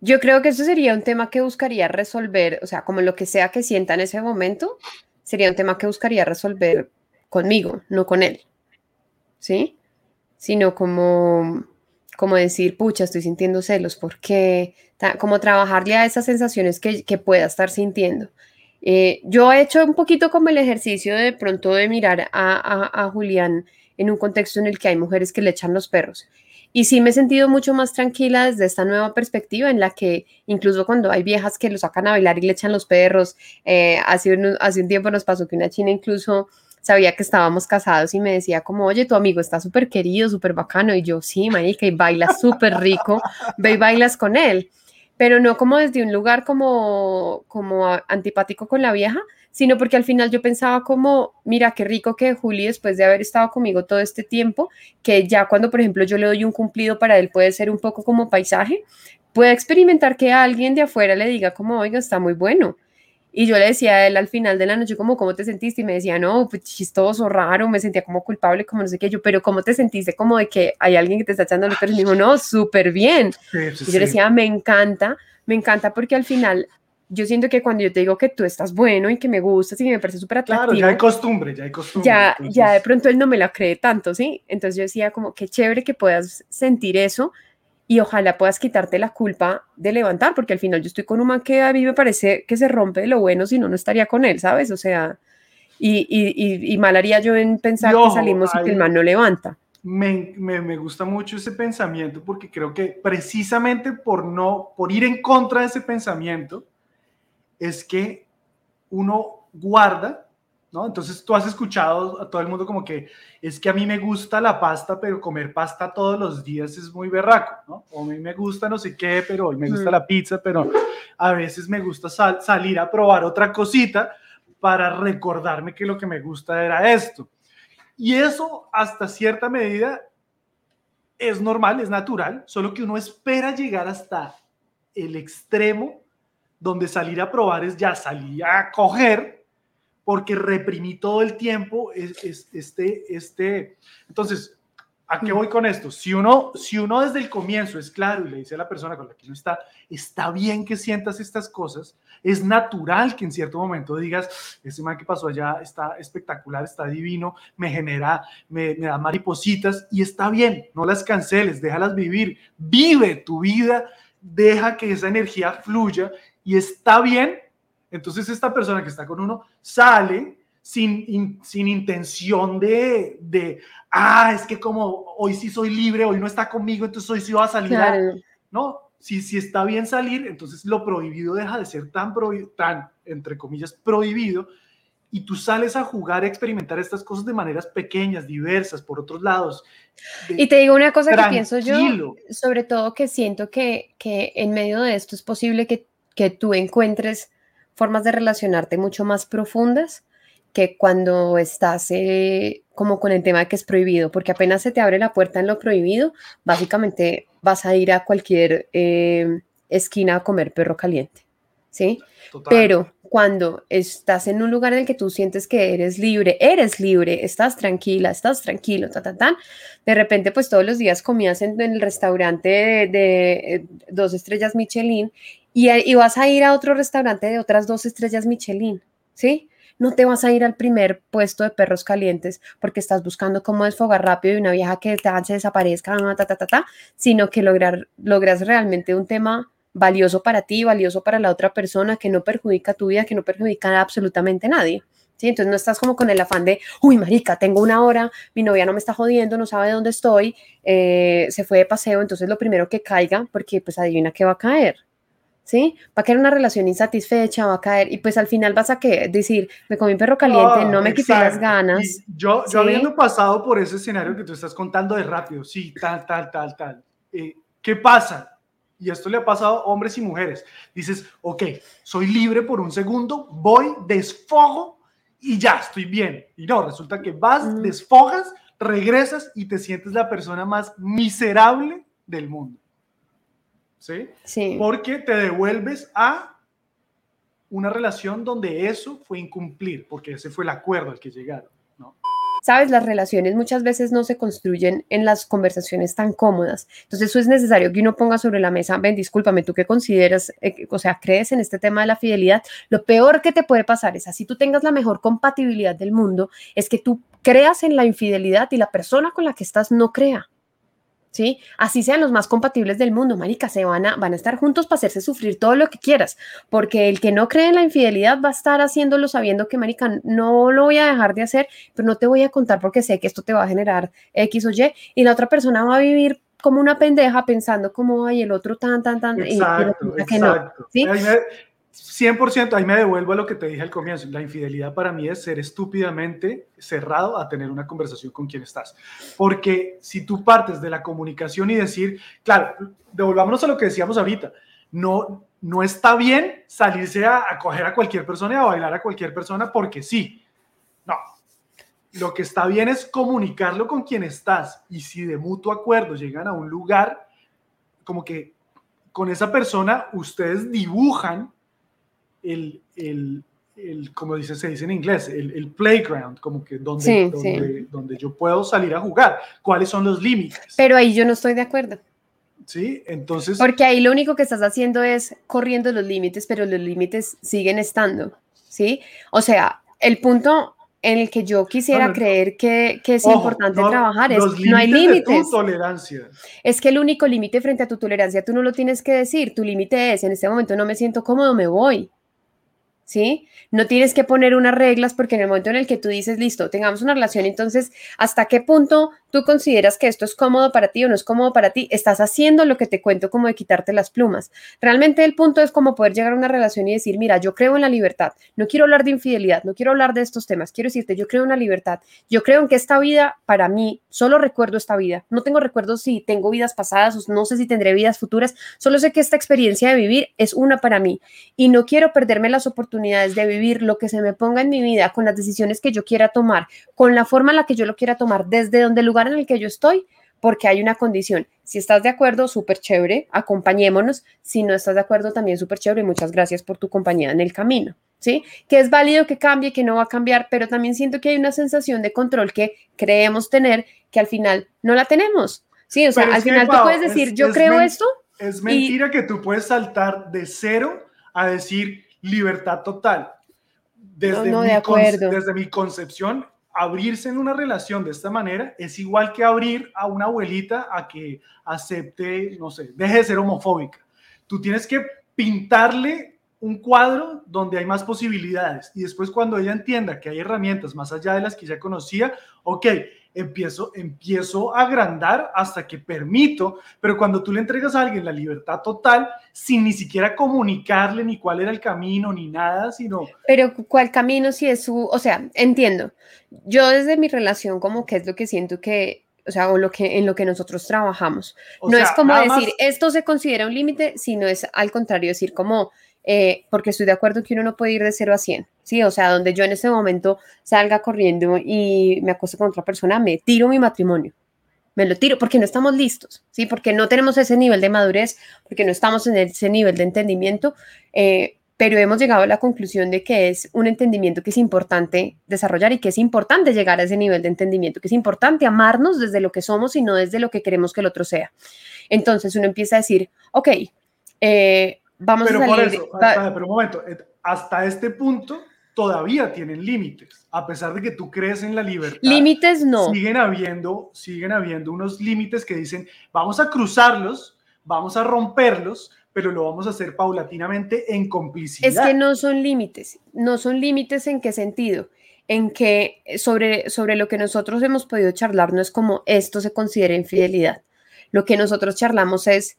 Yo creo que eso sería un tema que buscaría resolver, o sea, como lo que sea que sienta en ese momento, sería un tema que buscaría resolver conmigo, no con él, ¿sí? Sino como, como decir, pucha, estoy sintiendo celos, ¿por qué? Ta- Como trabajarle a esas sensaciones que, que pueda estar sintiendo. Eh, yo he hecho un poquito como el ejercicio de pronto de mirar a, Julián en un contexto en el que hay mujeres que le echan los perros. Y sí me he sentido mucho más tranquila desde esta nueva perspectiva en la que incluso cuando hay viejas que lo sacan a bailar y le echan los perros, eh, hace, un, hace un tiempo nos pasó que una china incluso sabía que estábamos casados y me decía como, oye, tu amigo está súper querido, súper bacano. Y yo, sí, marica, y baila súper rico, ve y bailas con él. Pero no como desde un lugar como, como a- antipático con la vieja, sino porque al final yo pensaba como, mira, qué rico que Juli, después de haber estado conmigo todo este tiempo, que ya cuando, por ejemplo, yo le doy un cumplido para él, puede ser un poco como paisaje, puede experimentar que alguien de afuera le diga como, oiga, está muy bueno. Y yo le decía a él al final de la noche como, ¿cómo te sentiste? Y me decía, no, pues chistoso, raro, me sentía como culpable, como no sé qué, yo, pero ¿cómo te sentiste? Como de que hay alguien que te está echando los perros. Y me dijo, no, súper bien. Sí, sí, Y yo le decía, me encanta, me encanta porque al final yo siento que cuando yo te digo que tú estás bueno y que me gustas y que me parece súper Claro, atractivo, ya hay costumbre, ya hay costumbre. ya, ya de entonces- pronto él no me la cree tanto, ¿sí? Entonces yo decía como qué chévere que puedas sentir eso y ojalá puedas quitarte la culpa de levantar, porque al final yo estoy con un man que a mí me parece que se rompe de lo bueno, si no, no estaría con él, ¿sabes? O sea, y, y, y, mal haría yo en pensar que salimos y que el man no levanta. me, me, me gusta mucho ese pensamiento porque creo que precisamente por no, por ir en contra de ese pensamiento, es que uno guarda, ¿no? Entonces tú has escuchado a todo el mundo como que es que a mí me gusta la pasta, pero comer pasta todos los días es muy berraco, ¿no? O a mí me gusta no sé qué, pero hoy me gusta la pizza, pero a veces me gusta sal- salir a probar otra cosita para recordarme que lo que me gusta era esto. Y eso hasta cierta medida es normal, es natural, solo que uno espera llegar hasta el extremo donde salir a probar es ya salir a coger porque reprimí todo el tiempo es, es- este, este. Entonces, ¿a qué voy con esto? Si uno, si uno desde el comienzo es claro y le dice a la persona con la que uno está, está bien que sientas estas cosas, es natural que en cierto momento digas, ese man que pasó allá está espectacular, está divino, me genera, me, me da maripositas y está bien, no las canceles, déjalas vivir, vive tu vida, deja que esa energía fluya y está bien. Entonces esta persona que está con uno sale sin, in- sin intención de, de, ah, es que como hoy sí soy libre, hoy no está conmigo, entonces hoy sí va a salir Claro. no, si, si está bien salir, entonces lo prohibido deja de ser tan, tan, entre comillas, prohibido, y tú sales a jugar, a experimentar estas cosas de maneras pequeñas, diversas, por otros lados. de- Y te digo una cosa que pienso yo, tranquilo. sobre todo que siento que, que en medio de esto es posible que que tú encuentres formas de relacionarte mucho más profundas que cuando estás eh, como con el tema de que es prohibido, porque apenas se te abre la puerta en lo prohibido, básicamente vas a ir a cualquier eh, esquina a comer perro caliente, ¿sí? Pero cuando estás en un lugar en el que tú sientes que eres libre, eres libre, estás tranquila, estás tranquilo, ta, ta, ta, de repente pues todos los días comías en, el restaurante de, eh, dos estrellas Michelin y, y vas a ir a otro restaurante de otras dos estrellas Michelin, ¿sí? no te vas a ir al primer puesto de perros calientes porque estás buscando cómo desfogar rápido y una vieja que te se desaparezca, ta, ta, ta, ta, sino que lograr, logras realmente un tema valioso para ti, valioso para la otra persona, que no perjudica tu vida, que no perjudica a absolutamente nadie. ¿Sí? Entonces no estás como con el afán de, uy, marica, tengo una hora, mi novia no me está jodiendo, no sabe dónde estoy, eh, se fue de paseo, entonces lo primero que caiga, porque pues adivina qué va a caer, ¿sí? Va a caer una relación insatisfecha, va a caer, y pues al final vas a que decir, me comí un perro caliente, no me quité las ganas. yo, yo habiendo pasado por ese escenario que tú estás contando de rápido, sí, tal, tal, tal, tal. Eh, ¿Qué pasa? Y esto le ha pasado a hombres y mujeres. Dices, ok, soy libre por un segundo, voy, desfogo y ya, estoy bien. Y no, resulta que vas, desfogas, regresas y te sientes la persona más miserable del mundo. ¿Sí? Porque te devuelves a una relación donde eso fue incumplir, porque ese fue el acuerdo al que llegaron, ¿no? Sabes, las relaciones muchas veces no se construyen en las conversaciones tan cómodas. Entonces, eso es necesario que uno ponga sobre la mesa, ven, discúlpame, tú qué consideras, eh, o sea, crees en este tema de la fidelidad. Lo peor que te puede pasar es, así tú tengas la mejor compatibilidad del mundo, es que tú creas en la infidelidad y la persona con la que estás no crea. ¿Sí? Así sean los más compatibles del mundo, marica, se van a, van a estar juntos para hacerse sufrir todo lo que quieras, porque el que no cree en la infidelidad va a estar haciéndolo sabiendo que, marica, no lo voy a dejar de hacer, pero no te voy a contar porque sé que esto te va a generar X o Y, y la otra persona va a vivir como una pendeja pensando como, ay, el otro tan, tan, tan, exacto, y, que no, ¿sí? 100%, ahí me devuelvo a lo que te dije al comienzo. La infidelidad para mí es ser estúpidamente cerrado a tener una conversación con quien estás. Porque si tú partes de la comunicación y decir, claro, devolvámonos a lo que decíamos ahorita, no, no está bien salirse a, a coger a cualquier persona y a bailar a cualquier persona porque sí. No. Lo que está bien es comunicarlo con quien estás y si de mutuo acuerdo llegan a un lugar, como que con esa persona ustedes dibujan el, el, el, como dice, se dice en inglés, el, el playground, como que donde, donde, donde, yo puedo salir a jugar, cuáles son los límites. Pero ahí yo no estoy de acuerdo. Sí, entonces... Porque ahí lo único que estás haciendo es corriendo los límites, pero los límites siguen estando, ¿sí? O sea, el punto en el que yo quisiera creer que, que es importante trabajar es no hay límites. Es que el único límite frente a tu tolerancia tú no lo tienes que decir. Tu límite es en este momento no me siento cómodo, me voy. ¿Sí? No tienes que poner unas reglas porque en el momento en el que tú dices, listo, tengamos una relación, entonces, ¿hasta qué punto tú consideras que esto es cómodo para ti o no es cómodo para ti? Estás haciendo lo que te cuento como de quitarte las plumas. Realmente el punto es como poder llegar a una relación y decir, mira, yo creo en la libertad, no quiero hablar de infidelidad, no quiero hablar de estos temas, quiero decirte, yo creo en la libertad, yo creo en que esta vida, para mí, solo recuerdo esta vida, no tengo recuerdos si tengo vidas pasadas o no sé si tendré vidas futuras, solo sé que esta experiencia de vivir es una para mí y no quiero perderme las oportunidades de vivir lo que se me ponga en mi vida, con las decisiones que yo quiera tomar, con la forma en la que yo lo quiera tomar, desde donde el lugar en el que yo estoy, porque hay una condición. Si estás de acuerdo, súper chévere, acompañémonos. Si no estás de acuerdo, también súper chévere y muchas gracias por tu compañía en el camino. ¿Sí? Que es válido que cambie, que no va a cambiar, pero también siento que hay una sensación de control que creemos tener que al final no la tenemos. Sí, o sea, al final tú puedes decir, yo creo esto. Es mentira que tú puedes saltar de cero a decir, libertad total. Desde, mi desde mi concepción, abrirse en una relación de esta manera es igual que abrir a una abuelita a que acepte, no sé, deje de ser homofóbica. Tú tienes que pintarle un cuadro donde hay más posibilidades y después cuando ella entienda que hay herramientas más allá de las que ya conocía, ok, empiezo, empiezo a agrandar hasta que permito, pero cuando tú le entregas a alguien la libertad total, sin ni siquiera comunicarle ni cuál era el camino ni nada, sino... Pero cuál camino si es su, o sea, entiendo, yo desde mi relación como que es lo que siento que o sea, o lo que, en lo que nosotros trabajamos. O no sea, es como decir, más- esto se considera un límite, sino es al contrario, decir como, eh, porque estoy de acuerdo que uno no puede ir de 0 a 100, ¿sí? O sea, donde yo en ese momento salga corriendo y me acuesto con otra persona, me tiro mi matrimonio. Me lo tiro porque no estamos listos, ¿sí? Porque no tenemos ese nivel de madurez, porque no estamos en ese nivel de entendimiento, eh, pero hemos llegado a la conclusión de que es un entendimiento que es importante desarrollar y que es importante llegar a ese nivel de entendimiento, que es importante amarnos desde lo que somos y no desde lo que queremos que el otro sea. Entonces uno empieza a decir, ok, eh, vamos Pero a por salir. eso, va- hasta- pero un momento, hasta este punto todavía tienen límites, a pesar de que tú crees en la libertad. límites no. Siguen habiendo, siguen habiendo unos límites que dicen, vamos a cruzarlos, vamos a romperlos, pero lo vamos a hacer paulatinamente en complicidad. Es que no son límites. No son límites en qué sentido. En que sobre, sobre lo que nosotros hemos podido charlar no es como esto se considera infidelidad. Lo que nosotros charlamos es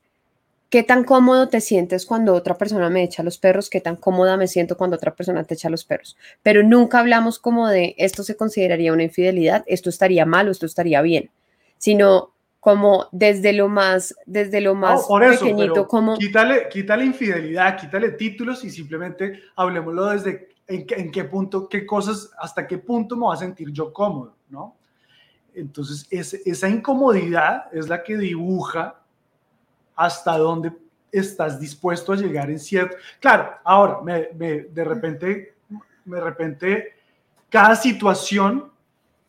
qué tan cómodo te sientes cuando otra persona me echa los perros, qué tan cómoda me siento cuando otra persona te echa los perros. Pero nunca hablamos como de esto se consideraría una infidelidad, esto estaría mal o esto estaría bien, sino como desde lo más, desde lo No, más por eso, pequeñito, pero como quítale, quítale infidelidad, quítale títulos y simplemente hablemoslo desde en, qué- en qué punto, qué cosas, hasta qué punto me voy a sentir yo cómodo, ¿no? Entonces, esa incomodidad es la que dibuja hasta dónde estás dispuesto a llegar en cierto... Claro, ahora, me- me- de repente, de repente, cada situación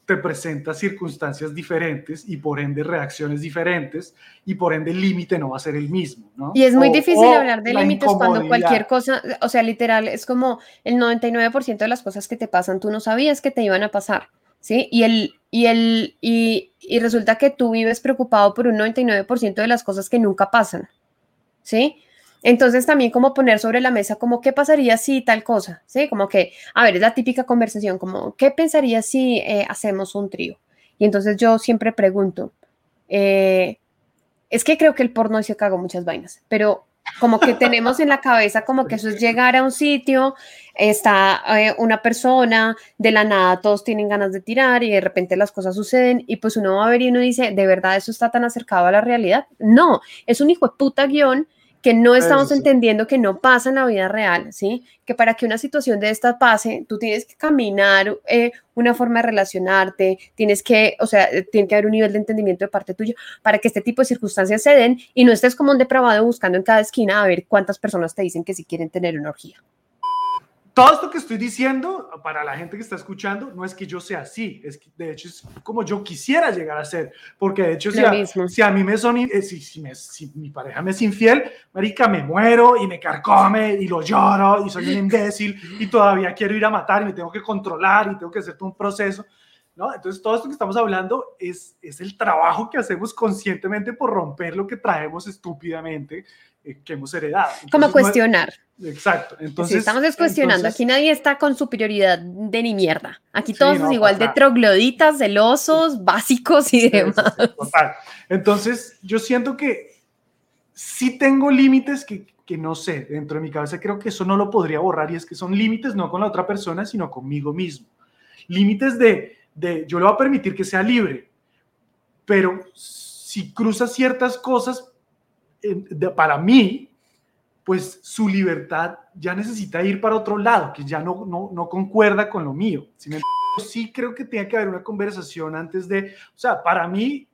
te presenta circunstancias diferentes y por ende reacciones diferentes y por ende el límite no va a ser el mismo, ¿no? Y es muy O- difícil o hablar de límites cuando cualquier cosa, o sea, literal, es como el 99% de las cosas que te pasan, tú no sabías que te iban a pasar, ¿sí? Y, el, y, el, y, y resulta que tú vives preocupado por un 99% de las cosas que nunca pasan, ¿sí? Entonces también como poner sobre la mesa como qué pasaría si tal cosa, ¿sí? Como que, a ver, es la típica conversación, como qué pensaría si eh, hacemos un trío. Y entonces yo siempre pregunto, eh, es que creo que el porno se cagó muchas vainas, pero como que tenemos en la cabeza como que eso es llegar a un sitio, está eh, una persona, de la nada todos tienen ganas de tirar y de repente las cosas suceden y pues uno va a ver y uno dice, ¿de verdad eso está tan acercado a la realidad? No, es un hijo de puta guion que no estamos Eso sí. entendiendo que no pasa en la vida real, ¿sí? Que para que una situación de esta pase, tú tienes que caminar eh, una forma de relacionarte, tienes que, o sea, eh, tiene que haber un nivel de entendimiento de parte tuya para que este tipo de circunstancias se den y no estés como un depravado buscando en cada esquina a ver cuántas personas te dicen que si quieren tener una orgía. Todo esto que estoy diciendo, para la gente que está escuchando, no es que yo sea así, es que de hecho es como yo quisiera llegar a ser, porque de hecho si a, si a mí me son, eh, si, si me- si mi pareja me es infiel, marica, me muero y me carcome y lo lloro y soy un imbécil y todavía quiero ir a matar y me tengo que controlar y tengo que hacer todo un proceso, ¿no? Entonces todo esto que estamos hablando es, es el trabajo que hacemos conscientemente por romper lo que traemos estúpidamente que hemos heredado. Como Entonces, no es- cuestionar. Exacto. Entonces, sí, estamos descuestionando. entonces- Aquí nadie está con su prioridad de ni mierda. Aquí Sí, todos no, es igual de trogloditas, celosos, básicos y Sí, sí, demás. sí, total. Entonces, yo siento que sí tengo límites que, que no sé, dentro de mi cabeza creo que eso no lo podría borrar y es que son límites no con la otra persona, sino conmigo mismo. Límites de, de yo le voy a permitir que sea libre, pero si cruza ciertas cosas, eh, para mí, pues su libertad ya necesita ir para otro lado, que ya no, no, no concuerda con lo mío. ¿sí me sí creo que tiene que haber una conversación antes de, o sea, para mí,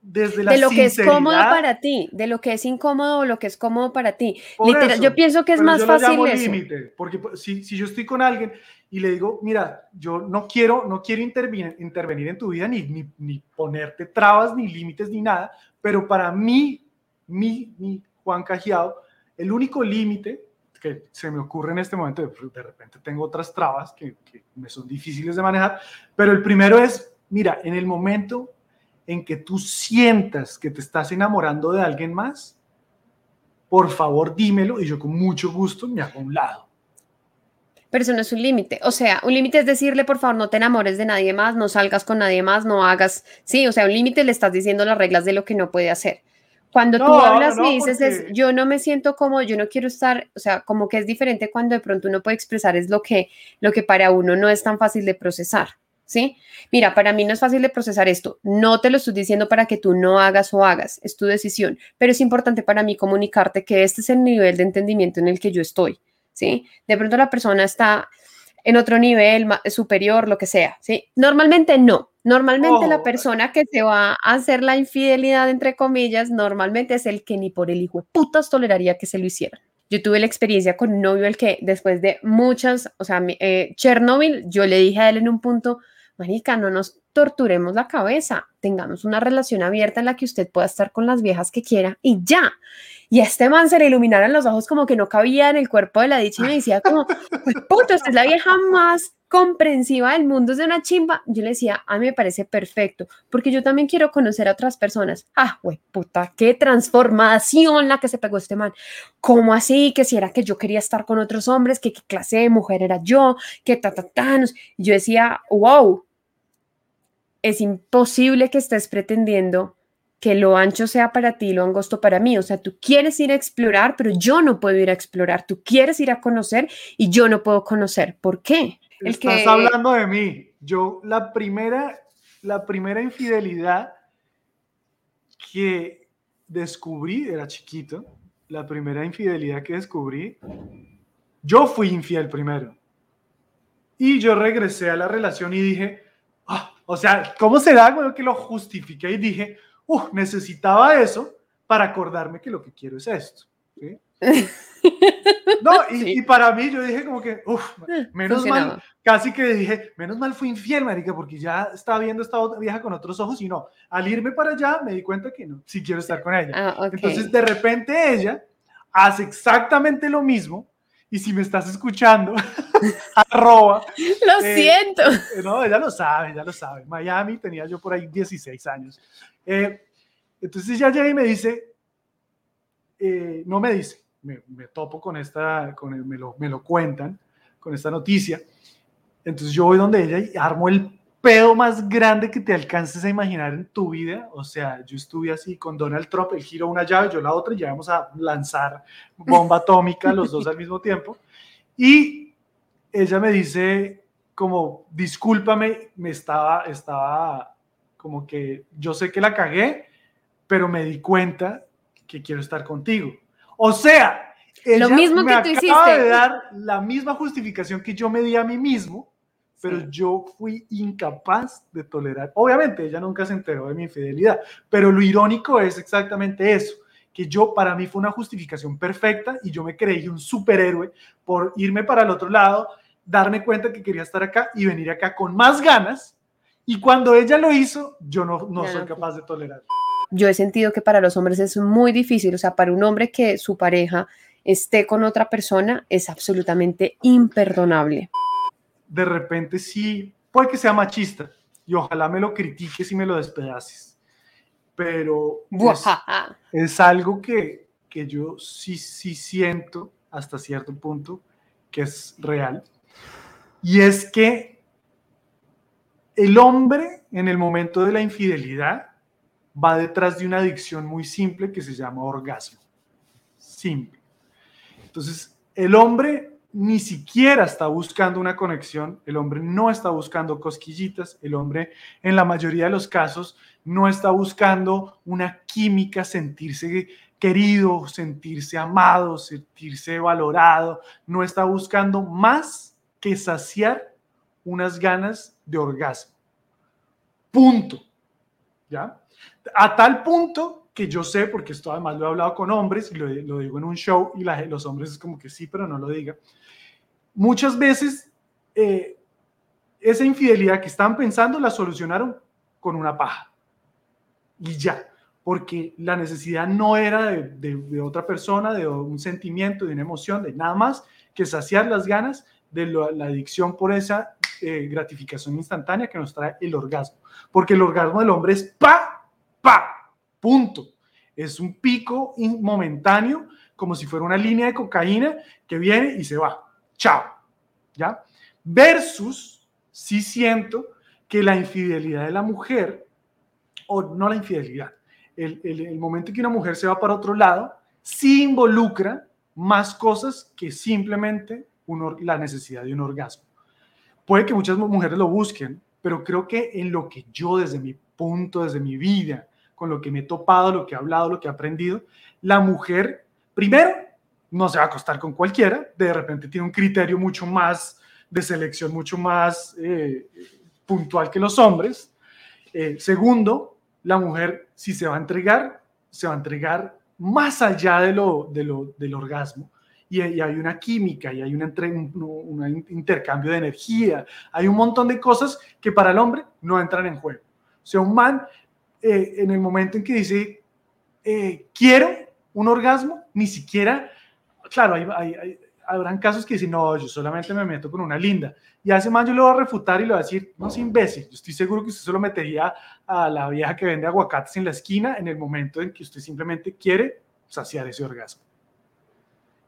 desde la de lo que es cómodo para ti, de lo que es incómodo o lo que es cómodo para ti. Literal, eso, yo pienso que es más yo lo fácil llamo eso. límite, porque pues, si, si yo estoy con alguien y le digo, mira, yo no quiero, no quiero intervenir, intervenir en tu vida, ni, ni, ni ponerte trabas, ni límites, ni nada, pero para mí, mi, mi Juan Cajiao, el único límite que se me ocurre en este momento, de, repente tengo otras trabas que, que me son difíciles de manejar, pero el primero es, mira, en el momento en que tú sientas que te estás enamorando de alguien más, por favor dímelo y yo con mucho gusto me hago a un lado. Pero eso no es un límite. O sea, un límite es decirle, por favor, no te enamores de nadie más, no salgas con nadie más, no hagas. Sí, o sea, un límite le estás diciendo las reglas de lo que no puede hacer. Cuando tú hablas no, no, y dices, es, yo no me siento como, yo no quiero estar, o sea, como que es diferente cuando de pronto uno puede expresar es lo que, lo que para uno no es tan fácil de procesar. ¿sí? Mira, para mí no es fácil de procesar esto. No te lo estoy diciendo para que tú no hagas o hagas, es tu decisión, pero es importante para mí comunicarte que este es el nivel de entendimiento en el que yo estoy, ¿sí? De pronto la persona está en otro nivel superior, lo que sea, ¿sí? Normalmente no. Normalmente la oh. persona que se va a hacer la infidelidad, entre comillas, normalmente es el que ni por el hijo de putas toleraría que se lo hicieran. Yo tuve la experiencia con un novio el que después de muchas, o sea, eh, Chernobyl, yo le dije a él en un punto, Marica, no nos torturemos la cabeza, tengamos una relación abierta en la que usted pueda estar con las viejas que quiera y ya. Y a este man se le iluminaron los ojos como que no cabía en el cuerpo de la dicha y me decía como, pues puto, usted es la vieja más comprensiva del mundo, es de una chimba. Yo le decía, a mí me parece perfecto, porque yo también quiero conocer a otras personas. Ah, güey, puta, qué transformación la que se pegó este man. ¿Cómo así? Que si era que yo quería estar con otros hombres, que qué clase de mujer era yo, que ta, ta, ta. Yo decía, wow, es imposible que estés pretendiendo que lo ancho sea para ti, lo angosto para mí. O sea, tú quieres ir a explorar, pero yo no puedo ir a explorar. Tú quieres ir a conocer y yo no puedo conocer. ¿Por qué? El Estás hablando de mí. Yo la primera, la primera infidelidad que descubrí, era chiquito, la primera infidelidad que descubrí, yo fui infiel primero. Y yo regresé a la relación y dije, o sea, ¿cómo será bueno, que lo justifiqué y dije, uh, necesitaba eso para acordarme que lo que quiero es esto? No, y, para mí yo dije como que, uff, menos mal, casi que dije, menos mal fui infiel, marica, porque ya estaba viendo esta vieja con otros ojos y no, al irme para allá me di cuenta que no, sí quiero estar con ella. Ah, Entonces de repente ella hace exactamente lo mismo y si me estás escuchando, arroba. Lo eh, siento. Eh, no, ella lo sabe, ya lo sabe. Miami tenía yo por ahí 16 años. Eh, entonces ella llega y me dice, no me dice, me, topo con esta, con me, lo, me lo cuentan, con esta noticia. Entonces yo voy donde ella y armo el pedo más grande que te alcances a imaginar en tu vida. O sea, yo estuve así con Donald Trump, él giró una llave, yo la otra, y ya vamos a lanzar bomba atómica los dos al mismo tiempo. Y ella me dice como, discúlpame, me estaba, estaba como que yo sé que la cagué, pero me di cuenta que quiero estar contigo. O sea, ella lo mismo me que tú acaba de dar la misma justificación que yo me di a mí mismo pero yo fui incapaz de tolerar. Obviamente, ella nunca se enteró de mi infidelidad, pero lo irónico es exactamente eso, que yo para mí fue una justificación perfecta y yo me creí un superhéroe por irme para el otro lado, darme cuenta que quería estar acá y venir acá con más ganas. Y cuando ella lo hizo, yo no, no soy capaz de tolerar. Yo he sentido que para los hombres es muy difícil, o sea, para un hombre que su pareja esté con otra persona es absolutamente imperdonable de repente sí, puede que sea machista y ojalá me lo critiques y me lo despedaces, pero es, algo que, que, yo sí, sí siento hasta cierto punto que es real. Y es que el hombre en el momento de la infidelidad va detrás de una adicción muy simple que se llama orgasmo. Simple. Entonces, el hombre ni siquiera está buscando una conexión, el hombre no está buscando cosquillitas, el hombre en la mayoría de los casos no está buscando una química, sentirse querido, sentirse amado, sentirse valorado, no está buscando más que saciar unas ganas de orgasmo. Punto. ¿Ya? A tal punto que yo sé, porque esto además lo he hablado con hombres y lo, digo en un show y los hombres es como que sí, pero no lo diga muchas veces eh, esa infidelidad que estaban pensando la solucionaron con una paja. Y ya, porque la necesidad no era de, otra persona, de un sentimiento, de una emoción, de nada más que saciar las ganas de la adicción por esa eh, gratificación instantánea que nos trae el orgasmo. Porque el orgasmo del hombre es pa, pa, punto. Es un pico momentáneo, como si fuera una línea de cocaína que viene y se va chao, ¿ya? Versus, si siento que la infidelidad de la mujer, o no la infidelidad, el, el, momento en que una mujer se va para otro lado, sí involucra más cosas que simplemente la necesidad de un orgasmo. Puede que muchas mujeres lo busquen, pero creo que en lo que yo desde mi punto, desde mi vida, con lo que me he topado, lo que he hablado, lo que he aprendido, la mujer, primero, no se va a acostar con cualquiera, de repente tiene un criterio mucho más de selección, mucho más eh, puntual que los hombres. Eh, segundo, la mujer, si se va a entregar, se va a entregar más allá de lo, de lo, del orgasmo. Y, hay una química, y hay un, un, intercambio de energía, hay un montón de cosas que para el hombre no entran en juego. O sea, un man, eh, en el momento en que dice, eh, quiero un orgasmo, ni siquiera, claro, hay, hay, hay, habrán casos que dicen, no, yo solamente me meto con una linda. Y a ese man yo le voy a refutar y le voy a decir, no es imbécil, yo estoy seguro que usted solo metería a la vieja que vende aguacates en la esquina en el momento en que usted simplemente quiere saciar ese orgasmo.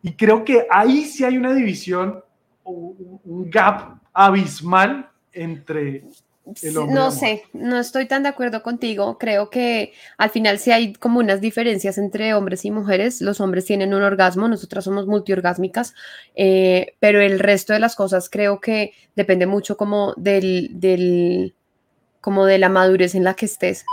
Y creo que ahí sí hay una división, un gap abismal entre no sé, no estoy tan de acuerdo contigo. Creo que al final sí hay como unas diferencias entre hombres y mujeres. Los hombres tienen un orgasmo, nosotras somos multiorgásmicas, eh, pero el resto de las cosas creo que depende mucho como del, del, como de la madurez en la que estés.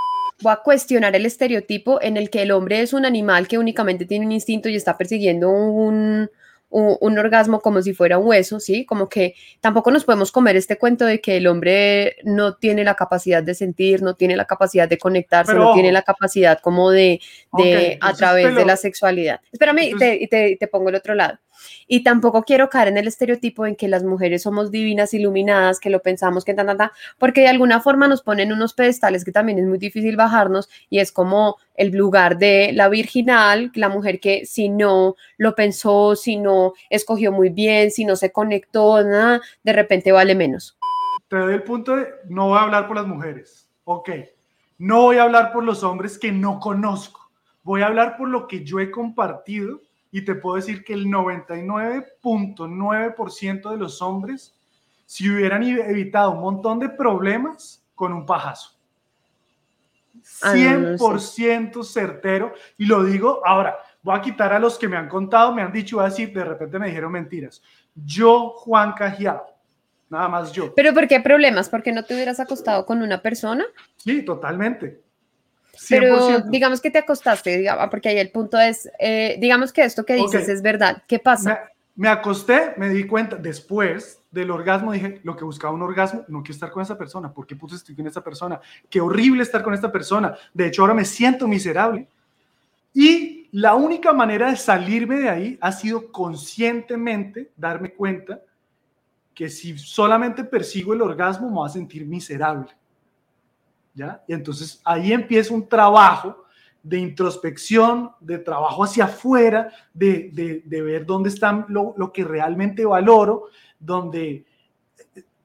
Voy a cuestionar el estereotipo en el que el hombre es un animal que únicamente tiene un instinto y está persiguiendo un, un, un, orgasmo como si fuera un hueso, ¿sí? Como que tampoco nos podemos comer este cuento de que el hombre no tiene la capacidad de sentir, no tiene la capacidad de conectarse, Pero, no tiene la capacidad como de, de a través de la sexualidad. Espérame, y te, te, y te pongo el otro lado. Y tampoco quiero caer en el estereotipo en que las mujeres somos divinas, iluminadas, que lo pensamos, que tan, tan, tan, porque de alguna forma nos ponen unos pedestales que también es muy difícil bajarnos y es como el lugar de la virginal, la mujer que si no lo pensó, si no escogió muy bien, si no se conectó, nada, de repente vale menos. Te doy el punto de no voy a hablar por las mujeres. Ok. No voy a hablar por los hombres que no conozco. Voy a hablar por lo que yo he compartido y te puedo decir que el 99.9% de los hombres, si hubieran evitado un montón de problemas con un pajazo. Ah, no, no lo sé. 100% certero. Y lo digo ahora, voy a quitar a los que me han contado, me han dicho, voy a decir, de repente me dijeron mentiras. Yo, Juan Cajiao, nada más yo. Pero ¿por qué problemas? ¿Porque no te hubieras acostado con una persona? Sí, totalmente. Pero 100%. digamos que te acostaste, diga- porque ahí el punto es, eh, digamos que esto que dices es verdad. ¿Qué pasa? me, me acosté, me di cuenta, después del orgasmo dije, lo que buscaba un orgasmo, no quiero estar con esa persona. ¿Por qué puto estoy con esa persona? Qué horrible estar con esta persona. De hecho, ahora me siento miserable. Y la única manera de salirme de ahí ha sido conscientemente darme cuenta que si solamente persigo el orgasmo me voy a sentir miserable. Y entonces ahí empieza un trabajo de introspección, de trabajo hacia afuera, de, de, ver dónde están lo, lo, que realmente valoro, donde,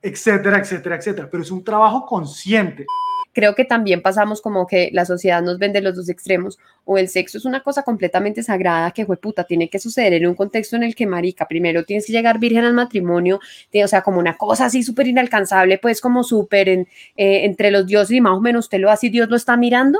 etcétera, etcétera, etcétera. Pero es un trabajo consciente. Creo que también pasamos como que la sociedad nos vende los dos extremos, o el sexo es una cosa completamente sagrada que puta, tiene que suceder en un contexto en el que, marica, primero tienes que llegar virgen al matrimonio, o sea, como una cosa así súper inalcanzable, pues como súper eh, entre los dioses y más o menos usted lo hace y Dios lo está mirando,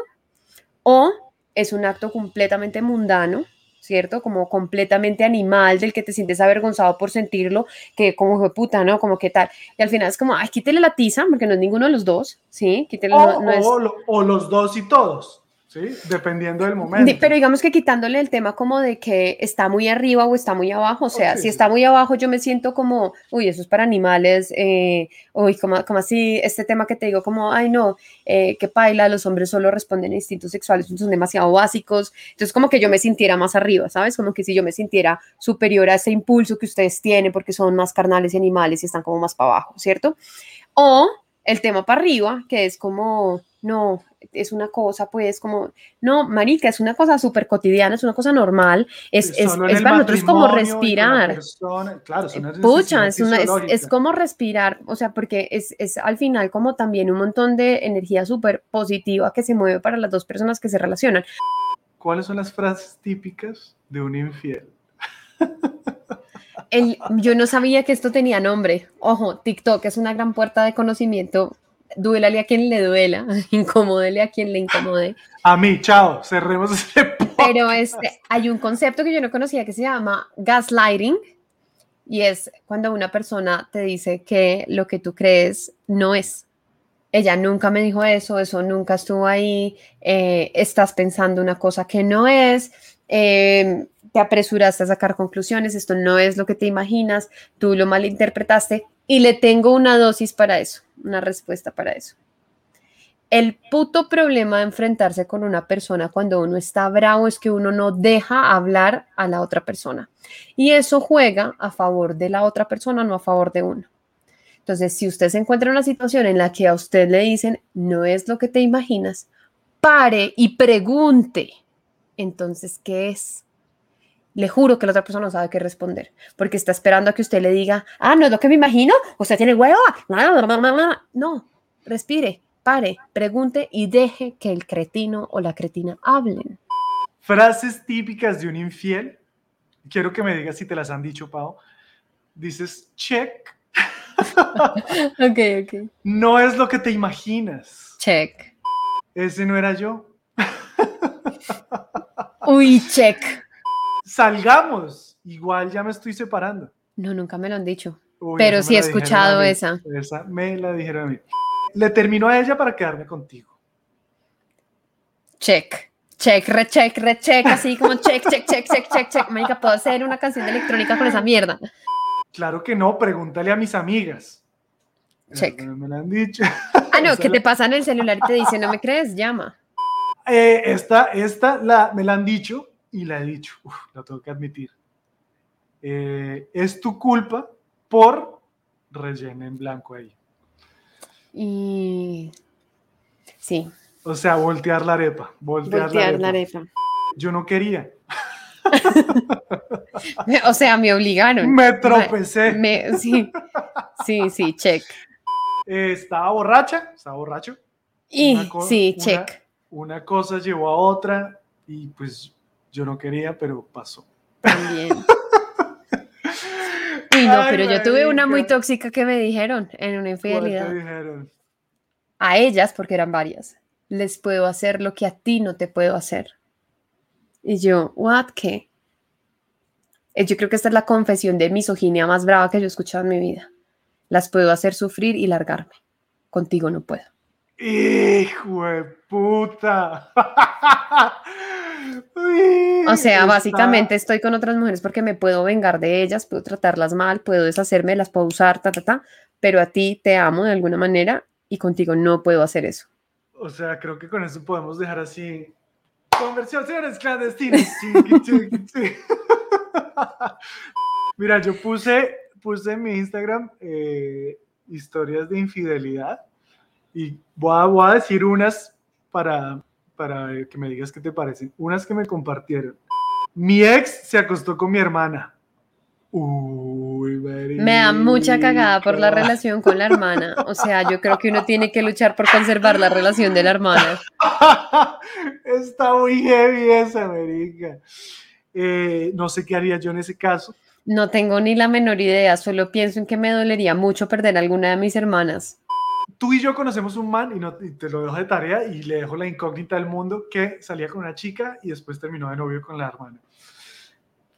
o es un acto completamente mundano, ¿cierto? Como completamente animal, del que te sientes avergonzado por sentirlo, que como fue puta, ¿no? Como que tal. Y al final es como, ay, quítele la tiza, porque no es ninguno de los dos, ¿sí? Quítele, o, no, o, los dos y todos. ¿Sí? Dependiendo del momento. Pero digamos que quitándole el tema como de que está muy arriba o está muy abajo, o sea, okay. si está muy abajo yo me siento como, uy, eso es para animales, eh, uy, como, como así, este tema que te digo como, ay no, eh, que paila, los hombres solo responden a instintos sexuales, son demasiado básicos, entonces como que yo me sintiera más arriba, ¿sabes? Como que si yo me sintiera superior a ese impulso que ustedes tienen porque son más carnales y animales y están como más para abajo, ¿cierto? O el tema para arriba, que es como, no, es una cosa, pues, como, no, marica, es una cosa súper cotidiana, es una cosa normal, es, es, es para nosotros como respirar. Persona, claro, es una Pucha, es, una, es, es, como respirar, o sea, porque es, es al final como también un montón de energía súper positiva que se mueve para las dos personas que se relacionan. ¿Cuáles son las frases típicas de un infiel? El, yo no sabía que esto tenía nombre. Ojo, TikTok es una gran puerta de conocimiento. Duélale a quien le duela, incomódele a quien le incomode. A mí, chao, cerremos ese podcast. Pero este, hay un concepto que yo no conocía que se llama gaslighting y es cuando una persona te dice que lo que tú crees no es. ella nunca me dijo eso, eso nunca estuvo ahí, eh, estás pensando una cosa que no es, eh, te apresuraste a sacar conclusiones, esto no es lo que te imaginas, tú lo malinterpretaste y le tengo una dosis para eso, una respuesta para eso. El puto problema de enfrentarse con una persona cuando uno está bravo es que uno no deja hablar a la otra persona. Y eso juega a favor de la otra persona, no a favor de uno. Entonces, si usted se encuentra en una situación en la que a usted le dicen, no es lo que te imaginas, pare y pregunte. Entonces, ¿qué es? Le juro que la otra persona no sabe qué responder, porque está esperando a que usted le diga, ah, no es lo que me imagino, usted tiene huevo. No, respire, pare, pregunte y deje que el cretino o la cretina hablen. Frases típicas de un infiel. Quiero que me digas si te las han dicho, Pau. Dices, check. ok, ok. No es lo que te imaginas. Check. Ese no era yo. Uy, check. Salgamos. Igual ya me estoy separando. No, nunca me lo han dicho. Uy, pero sí he escuchado mí. esa. Esa me la dijeron a mí. Le terminó a ella para quedarme contigo. Check. Check, recheck, recheck, así como check, check, check, check, check, check. Marica, puedo hacer una canción de electrónica con esa mierda. Claro que no, pregúntale a mis amigas. Check. Me la han dicho. Ah, no, que te pasan el celular y te dicen, no me crees, llama. Eh, esta, esta la, me la han dicho y la he dicho, Uf, lo tengo que admitir. Eh, es tu culpa por relleno en blanco ahí. Y sí, O sea, voltear la arepa. Voltear, voltear la, la arepa. Yo no quería. O sea, me obligaron. Me tropecé. Me- sí, sí, sí, check. Eh, estaba borracha, estaba borracho. Y sí, check. Una cosa llevó a otra y pues yo no quería, pero pasó. También. Uy, no, Ay, pero yo tuve una muy tóxica que me dijeron en una ¿Cuál infidelidad. te dijeron? A ellas, porque eran varias, les puedo hacer lo que a ti no te puedo hacer. Y yo, ¿what? ¿Qué? Eh, Yo creo que esta es la confesión de misoginia más brava que yo he escuchado en mi vida. Las puedo hacer sufrir y largarme. Contigo no puedo. ¡Hijo de puta! O sea, básicamente estoy con otras mujeres porque me puedo vengar de ellas, puedo tratarlas mal, puedo deshacerme, las puedo usar, ta, ta, ta, pero a ti te amo de alguna manera y contigo no puedo hacer eso. O sea, creo que con eso podemos dejar así. Conversaciones clandestinas. Mira, yo puse, puse en mi Instagram eh, historias de infidelidad y voy a, voy a decir unas para, para que me digas qué te parecen. Unas que me compartieron. Mi ex se acostó con mi hermana. Uy, Me da mucha cagada por la relación con la hermana. O sea, yo creo que uno tiene que luchar por conservar la relación de la hermana. Está muy heavy esa, América. no sé qué haría yo en ese caso. No tengo ni la menor idea, solo pienso en que me dolería mucho perder alguna de mis hermanas. Tú y yo conocemos un man, y, no, te lo dejo de tarea, y le dejo la incógnita del mundo, que salía con una chica y después terminó de novio con la hermana.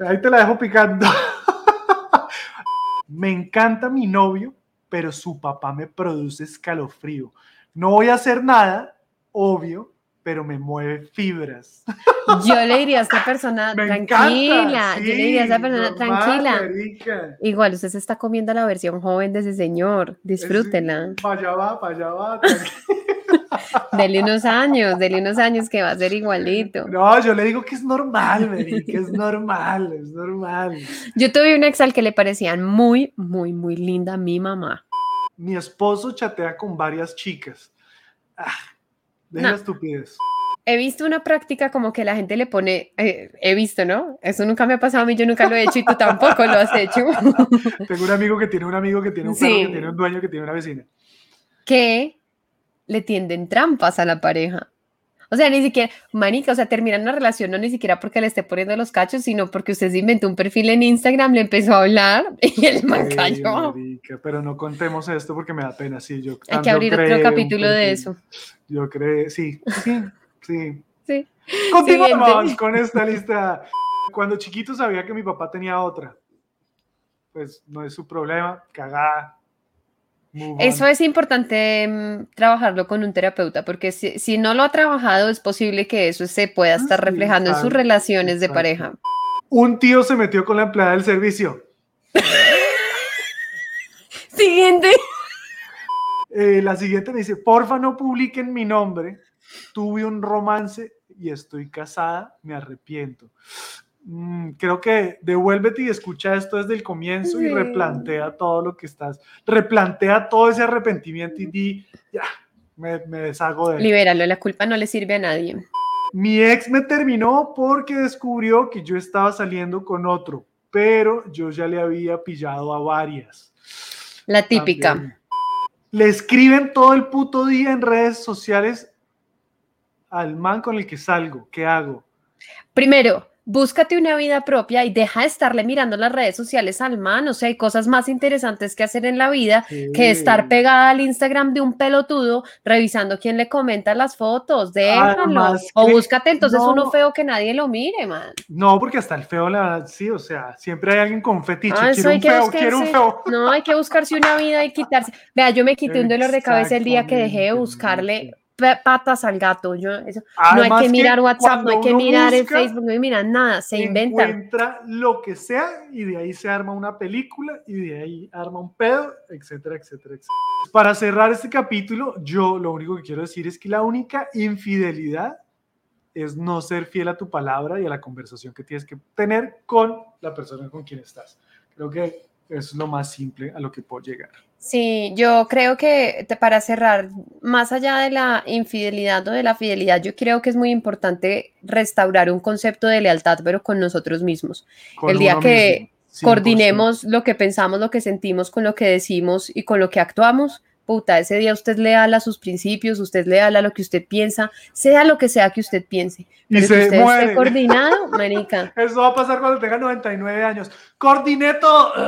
Ahí te la dejo picando. me encanta mi novio, pero su papá me produce escalofrío. No voy a hacer nada, obvio, pero me mueve fibras. Yo le diría a esta persona, Me tranquila, encanta, yo le diría a esta sí, persona, tranquila. marica. Igual usted se está comiendo la versión joven de ese señor, disfrútela. Es- Para allá va, para allá va. Dele unos años, dele unos años que va a ser igualito. No, yo le digo que es normal, marica, es normal, es normal. Yo tuve un ex al que le parecían muy, muy, muy linda mi mamá. Mi esposo chatea con varias chicas. Ah, deja No. estupidez. He visto una práctica como que la gente le pone, eh, he visto, ¿no? Eso nunca me ha pasado a mí, yo nunca lo he hecho y tú tampoco lo has hecho. Tengo un amigo que tiene un amigo que tiene un Sí. perro que tiene un dueño que tiene una vecina. que le tienden trampas a la pareja. O sea, ni siquiera, manica, o sea, terminan una relación no ni siquiera porque le esté poniendo los cachos, sino porque usted se inventó un perfil en Instagram, le empezó a hablar y el man cayó. marica, pero no contemos esto porque me da pena. Sí, yo, Hay que abrir otro capítulo de eso. Yo creo, sí, sí, sí. Sí. Continuamos Siguiente. con esta lista. Cuando chiquito sabía que mi papá tenía otra. Pues no es su problema, cagada. Eso es importante mm, trabajarlo con un terapeuta, porque si, no lo ha trabajado, es posible que eso se pueda estar ah, reflejando en sus relaciones de pareja. Un tío se metió con la empleada del servicio. Siguiente. Eh, la siguiente me dice, porfa no publiquen mi nombre, tuve un romance y estoy casada, me arrepiento. Mm, creo que devuélvete y escucha esto desde el comienzo y replantea todo lo que estás, replantea todo ese arrepentimiento y di, ya, me, me deshago de él. Libéralo, la culpa no le sirve a nadie. Mi ex me terminó porque descubrió que yo estaba saliendo con otro, pero yo ya le había pillado a varias. La típica. Le escriben todo el puto día en redes sociales al man con el que salgo. ¿Qué hago? Primero, búscate una vida propia y deja de estarle mirando las redes sociales al man. O sea, hay cosas más interesantes que hacer en la vida que estar pegada al Instagram de un pelotudo revisando quién le comenta las fotos. Déjalo. o búscate entonces uno feo que nadie lo mire, man. No, porque hasta el feo, la, sí, o sea, siempre hay alguien con fetiche. Ah, quiero un feo, quiero un feo. No, hay que buscarse una vida y quitarse. Vea, yo me quité un dolor de cabeza el día que dejé de buscarle patas al gato. Yo, no hay que mirar WhatsApp, no hay que mirar el Facebook, no hay que mirar nada, se inventa. Encuentra lo que sea y de ahí se arma una película y de ahí arma un pedo, etcétera, etcétera, etcétera. Para cerrar este capítulo, yo lo único que quiero decir es que la única infidelidad es no ser fiel a tu palabra y a la conversación que tienes que tener con la persona con quien estás. Creo que es lo más simple a lo que puedo llegar. Sí, yo creo que para cerrar, más allá de la infidelidad o de la fidelidad, yo creo que es muy importante restaurar un concepto de lealtad, pero con nosotros mismos. El día que coordinemos lo que pensamos, lo que sentimos con lo que decimos y con lo que actuamos, puta, ese día usted leal a sus principios, usted leal a lo que usted piensa, sea lo que sea que usted piense. y se usted esté coordinado, marica. Eso va a pasar cuando tenga 99 años. Coordineto.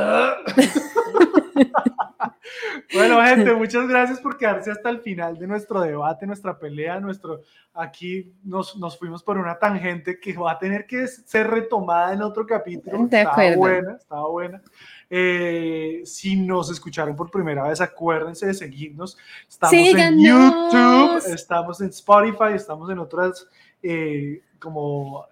bueno, gente, muchas gracias por quedarse hasta el final de nuestro debate, nuestra pelea, nuestro... Aquí nos, nos fuimos por una tangente que va a tener que ser retomada en otro capítulo. De estaba buena, estaba buena. Eh, si nos escucharon por primera vez, acuérdense de seguirnos. Estamos en YouTube, estamos en Spotify, estamos en otras eh, como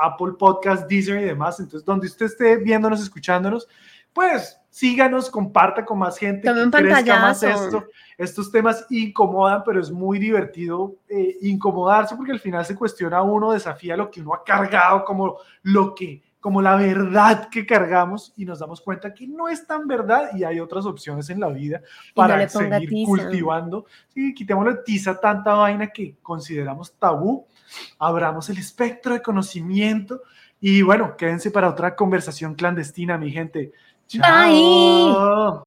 Apple Podcast, Deezer y demás. Entonces, donde usted esté viéndonos, escuchándonos, pues síganos, comparta con más gente, que crezca más esto. Estos temas incomodan, pero es muy divertido eh, incomodarse porque al final se cuestiona uno, desafía lo que uno ha cargado como lo que como la verdad que cargamos y nos damos cuenta que no es tan verdad y hay otras opciones en la vida para seguir cultivando. Sí, quitémosle tiza tanta vaina que consideramos tabú, abramos el espectro de conocimiento y bueno, quédense para otra conversación clandestina, mi gente. Chao.